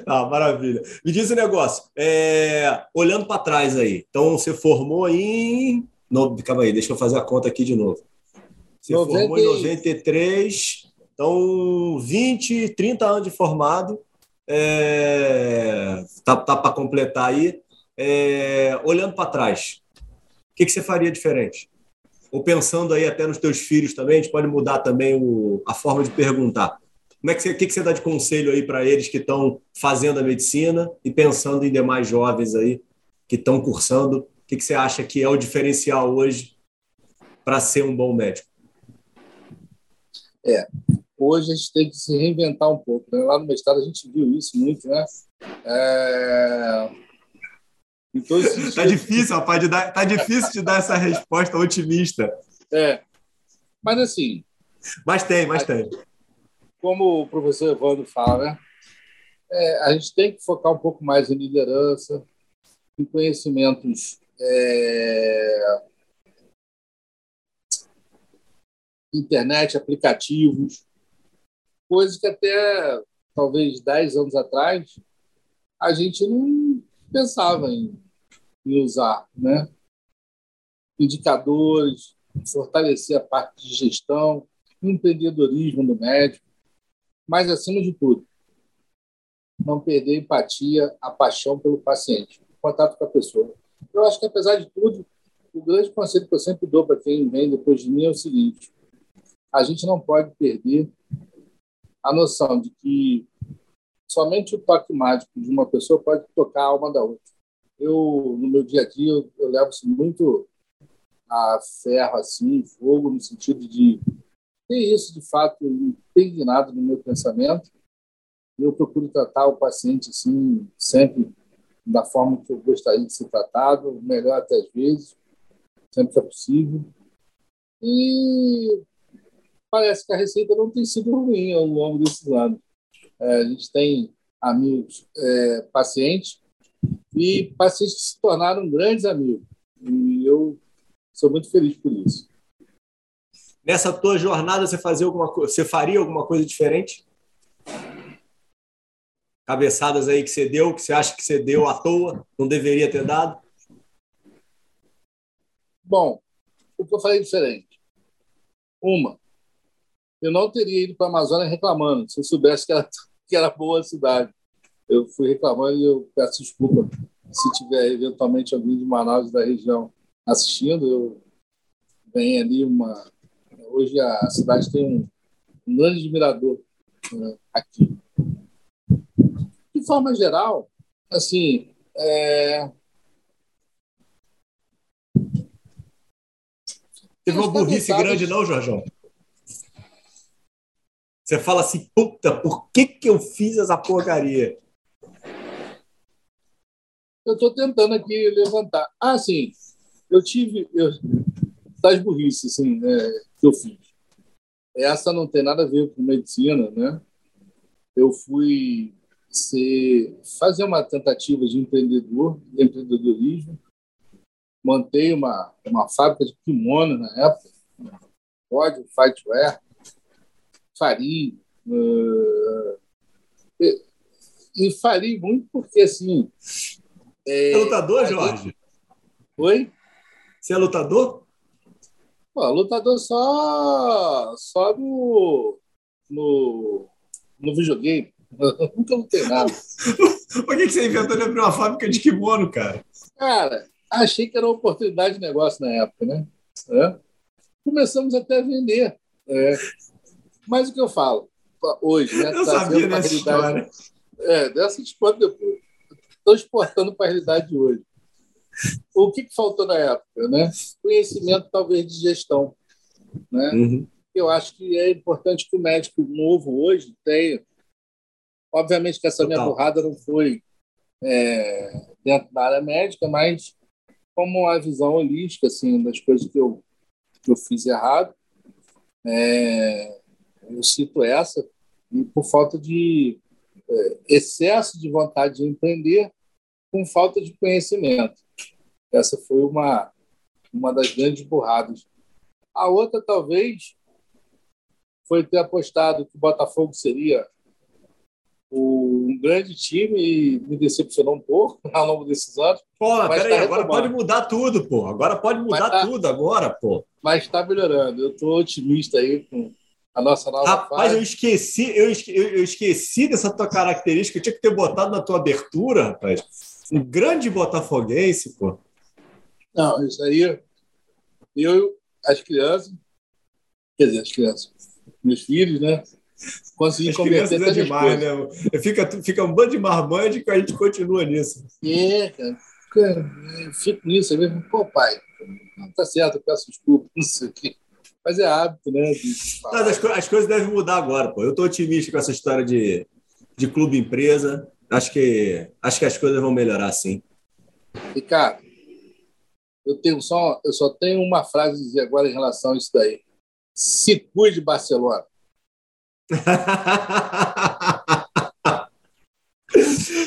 Ah, maravilha. Me diz um negócio. É, olhando para trás aí, então você formou em. No, calma aí, deixa eu fazer a conta aqui de novo. Você 90... formou em 93, então 20, 30 anos de formado. É, tá, tá para completar aí. É, olhando para trás, o que, que você faria diferente? Ou pensando aí até nos teus filhos também, a gente pode mudar também o, a forma de perguntar. Como é que você, que, que você dá de conselho aí para eles que estão fazendo a medicina e pensando em demais jovens aí que estão cursando? O que, que você acha que é o diferencial hoje para ser um bom médico? É, hoje a gente tem que se reinventar um pouco. Né? Lá no mestrado a gente viu isso muito, né? É... Então, tá difícil, rapaz, de dar, tá difícil de dar essa resposta otimista. É, mas assim. Mas tem, mas tem como o professor Evandro fala, né? É, a gente tem que focar um pouco mais em liderança, em conhecimentos é, internet, aplicativos, coisas que até talvez 10 anos atrás a gente não pensava em, em usar, né? Indicadores, fortalecer a parte de gestão, empreendedorismo do médico mas, acima de tudo, não perder a empatia, a paixão pelo paciente, o contato com a pessoa. Eu acho que, apesar de tudo, o grande conselho que eu sempre dou para quem vem depois de mim é o seguinte: a gente não pode perder a noção de que somente o toque mágico de uma pessoa pode tocar a alma da outra. Eu, no meu dia a dia, eu, eu levo muito a ferro, assim, fogo, no sentido de ter isso, de fato, impregnado no meu pensamento. Eu procuro tratar o paciente assim, sempre da forma que eu gostaria de ser tratado, melhor até às vezes, sempre que é possível. E parece que a receita não tem sido ruim ao longo desses anos. É, a gente tem amigos, é, pacientes, e pacientes que se tornaram grandes amigos. E eu sou muito feliz por isso. Nessa tua jornada, você, fazia alguma, você faria alguma coisa diferente? Cabeçadas aí que você deu, que você acha que você deu à toa, não deveria ter dado? Bom, o que eu falei diferente? Uma, eu não teria ido para a Amazônia reclamando, se eu soubesse que era, [laughs] que era boa a cidade. Eu fui reclamando e eu peço desculpa se tiver eventualmente alguém de Manaus da região assistindo. Eu venho ali uma Hoje a cidade tem um, um grande admirador né, aqui. De forma geral, assim, é... Teve uma burrice grande, não, Jorjão? Você fala assim, puta, por que, que eu fiz essa porcaria? Eu estou tentando aqui levantar. Ah, sim, eu tive. Eu, das burrices, assim, né? que eu fiz. essa não tem nada a ver com medicina, né? Eu fui ser, fazer uma tentativa de empreendedor, de empreendedorismo. Montei uma, uma fábrica de kimono na época, Body, Fightwear, faria. Uh, e, e faria muito porque, assim... É, é lutador, Jorge? Gente... Oi? Você é lutador? Pô, lutador só, só no, no, no videogame. [laughs] Nunca lutei nada. [laughs] Por que você inventou de abrir uma fábrica de kimono, cara? Cara, achei que era uma oportunidade de negócio na época, né? É. Começamos até a vender. É. Mas o que eu falo hoje, né? Eu tá sabia dessa história. É, dessa história depois. Estou exportando para a realidade de hoje. O que, que faltou na época? Né? Conhecimento, talvez, de gestão. Né? Uhum. Eu acho que é importante que o médico novo hoje tenha Obviamente que essa Total. minha burrada não foi é, dentro da área médica, mas como a visão holística assim, das coisas que eu, que eu fiz errado, é, eu cito essa, e por falta de é, excesso de vontade de empreender, com falta de conhecimento. Essa foi uma, uma das grandes burradas. A outra, talvez, foi ter apostado que o Botafogo seria um grande time e me decepcionou um pouco [laughs] ao longo desses anos. Pô, peraí, tá agora pode mudar tudo, pô. Agora pode mudar tá, tudo, agora, pô. Mas está melhorando. Eu estou otimista aí com a nossa nova Rapaz, fase. eu esqueci, eu, eu, esqueci dessa tua característica. Eu tinha que ter botado na tua abertura, rapaz. Um grande botafoguense, pô. Não, isso aí. Eu, as crianças, quer dizer, as crianças, meus filhos, né? Consegui As crianças é demais, né? Fica, fica um bando de marmande que a gente continua nisso. É, cara. Eu fico nisso, eu mesmo, pô, pai, não tá certo, eu peço desculpa, não sei o quê. Mas é hábito, né? As, as, coisas devem mudar agora, pô. Eu tô otimista com essa história de, de clube-empresa. Acho que, acho que as coisas vão melhorar, sim. Ricardo, eu tenho só, eu só tenho uma frase a dizer agora em relação a isso daí. Se cuide, Barcelona. [laughs]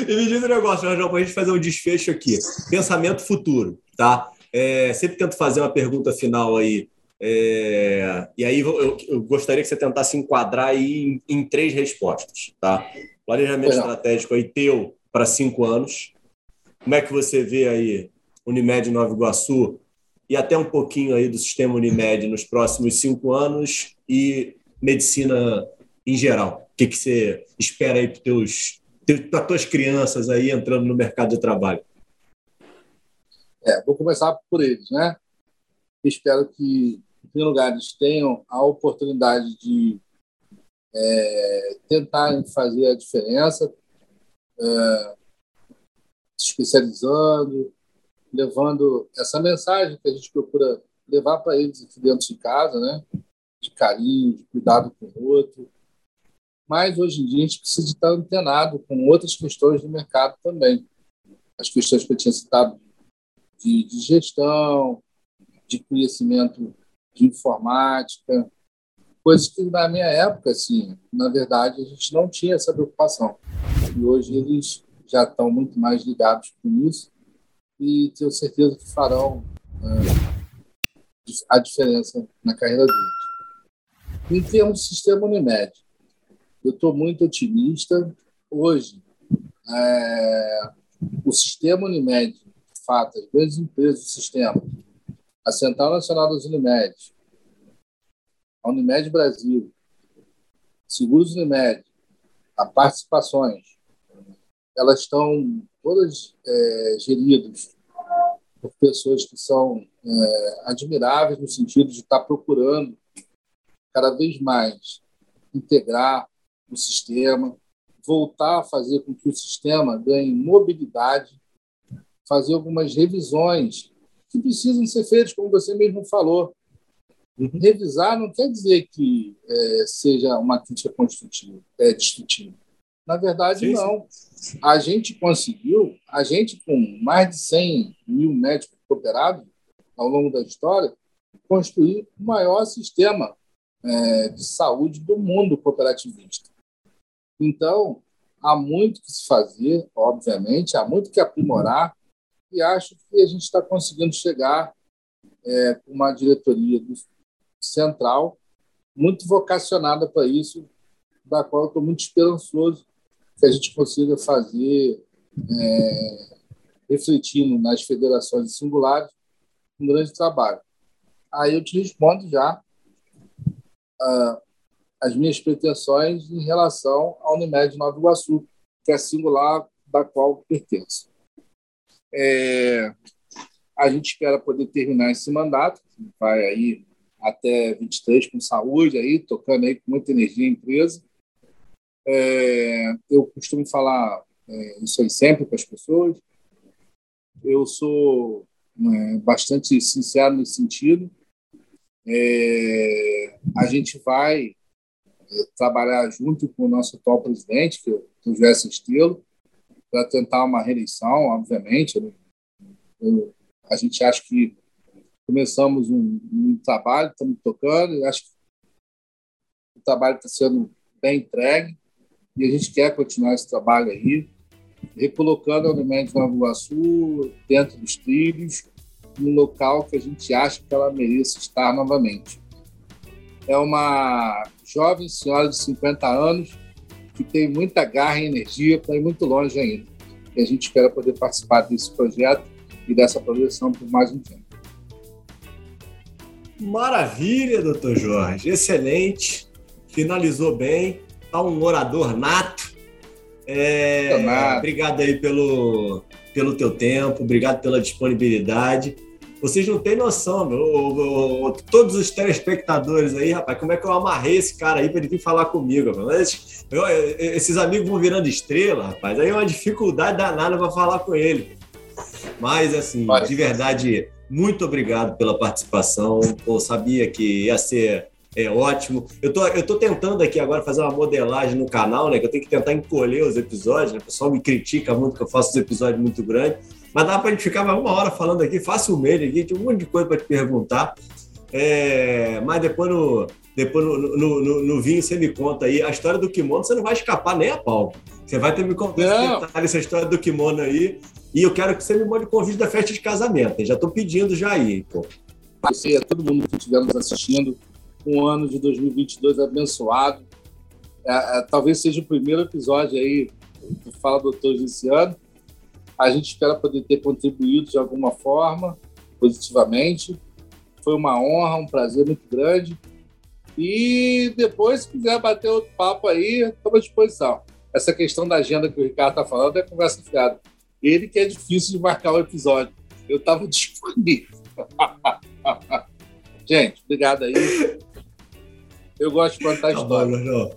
e me diz um negócio, Jorge, para a gente fazer um desfecho aqui. Pensamento futuro, tá? É, sempre tento fazer uma pergunta final aí. É, e aí eu, eu, gostaria que você tentasse enquadrar aí em, em três respostas, tá? Planejamento estratégico aí teu para cinco anos. Como é que você vê aí Unimed Nova Iguaçu e até um pouquinho aí do sistema Unimed nos próximos cinco anos e medicina em geral? O que, que você espera aí para teus para tuas crianças aí entrando no mercado de trabalho? É, vou começar por eles, né? Espero que, em primeiro lugar, eles tenham a oportunidade de é, tentarem fazer a diferença, é, se especializando, levando essa mensagem que a gente procura levar para eles aqui dentro de casa, né? De carinho, de cuidado com o outro, mas hoje em dia a gente precisa estar antenado com outras questões do mercado também. As questões que eu tinha citado de, de gestão, de conhecimento de informática, coisas que na minha época, assim, na verdade, a gente não tinha essa preocupação. E hoje eles já estão muito mais ligados com isso e tenho certeza que farão é, a diferença na carreira deles. Em termos de sistema Unimed, eu estou muito otimista. Hoje, é, o sistema Unimed, de fato, as grandes empresas do sistema, a Central Nacional das Unimed, a Unimed Brasil, Seguros Unimed, a participações, elas estão todas é, geridas por pessoas que são é, admiráveis no sentido de estar procurando cada vez mais integrar o sistema, voltar a fazer com que o sistema ganhe mobilidade, fazer algumas revisões que precisam ser feitas, como você mesmo falou. Uhum. Revisar não quer dizer que é, seja uma crítica construtiva, é destrutiva. Na verdade, sim, não. Sim. A gente conseguiu, a gente com mais de 100 mil médicos cooperados ao longo da história, construir o maior sistema é, de saúde do mundo cooperativista. Então, há muito que se fazer, obviamente, há muito que aprimorar, e acho que a gente está conseguindo chegar é, com uma diretoria central muito vocacionada para isso, da qual estou muito esperançoso que a gente consiga fazer, é, refletindo nas federações singulares, um grande trabalho. Aí eu te respondo já uh, as minhas pretensões em relação à Unimed Nova Iguaçu, que é singular da qual pertenço. É, a gente espera poder terminar esse mandato, vai aí até 23 com saúde, aí tocando aí com muita energia a empresa. É, eu costumo falar é, isso aí sempre para as pessoas. Eu sou é, bastante sincero nesse sentido. É, a gente vai é, trabalhar junto com o nosso atual presidente, que é o José Estilo, para tentar uma reeleição, obviamente. Eu, eu, a gente acha que começamos um, um trabalho, estamos tocando, acho que o trabalho está sendo bem entregue e a gente quer continuar esse trabalho aí, recolocando a Unimed Nova Iguaçu dentro dos trilhos, no local que a gente acha que ela merece estar novamente. É uma jovem senhora de 50 anos que tem muita garra e energia para ir muito longe ainda. E a gente espera poder participar desse projeto e dessa projeção por mais um tempo. Maravilha, doutor Jorge. Excelente. Finalizou bem. Está um orador nato. É, obrigado aí pelo, pelo teu tempo, obrigado pela disponibilidade. Vocês não têm noção, meu, todos os telespectadores aí, rapaz, como é que eu amarrei esse cara aí para ele vir falar comigo? Mas, eu, esses amigos vão virando estrela, rapaz, aí é uma dificuldade danada para falar com ele. Mas, assim, Pode. de verdade, muito obrigado pela participação. Eu sabia que ia ser é ótimo. Eu tô, eu tô tentando aqui agora fazer uma modelagem no canal, né? Que eu tenho que tentar encolher os episódios, né? O pessoal me critica muito que eu faço os episódios muito grandes. Mas dá pra gente ficar mais uma hora falando aqui, facilmente aqui, tem um monte de coisa para te perguntar. É, mas depois no, depois no, no, no, no, vinho você me conta aí. A história do kimono você não vai escapar nem a pau. Você vai ter me contado essa história do kimono aí. E eu quero que você me mande o convite da festa de casamento. Eu já estou pedindo já aí, pô. Você, a todo mundo que estiver nos assistindo, um ano de 2022 abençoado. É, é, talvez seja o primeiro episódio aí do Fala Doutores esse ano. A gente espera poder ter contribuído de alguma forma, positivamente. Foi uma honra, um prazer muito grande. E depois, se quiser bater outro papo aí, estamos à disposição. Essa questão da agenda que o Ricardo está falando é conversa fiada. Ele que é difícil de marcar o episódio. Eu estava [laughs] disponível. Gente, obrigado aí. Eu gosto de contar tá história. Bom,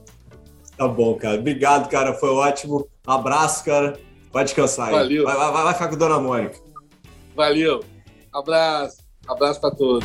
tá bom, cara. Obrigado, cara. Foi ótimo. Abraço, cara. Vai descansar aí. Valeu. Vai, vai, vai ficar com a Dona Mônica. Valeu. Abraço. Abraço para todos.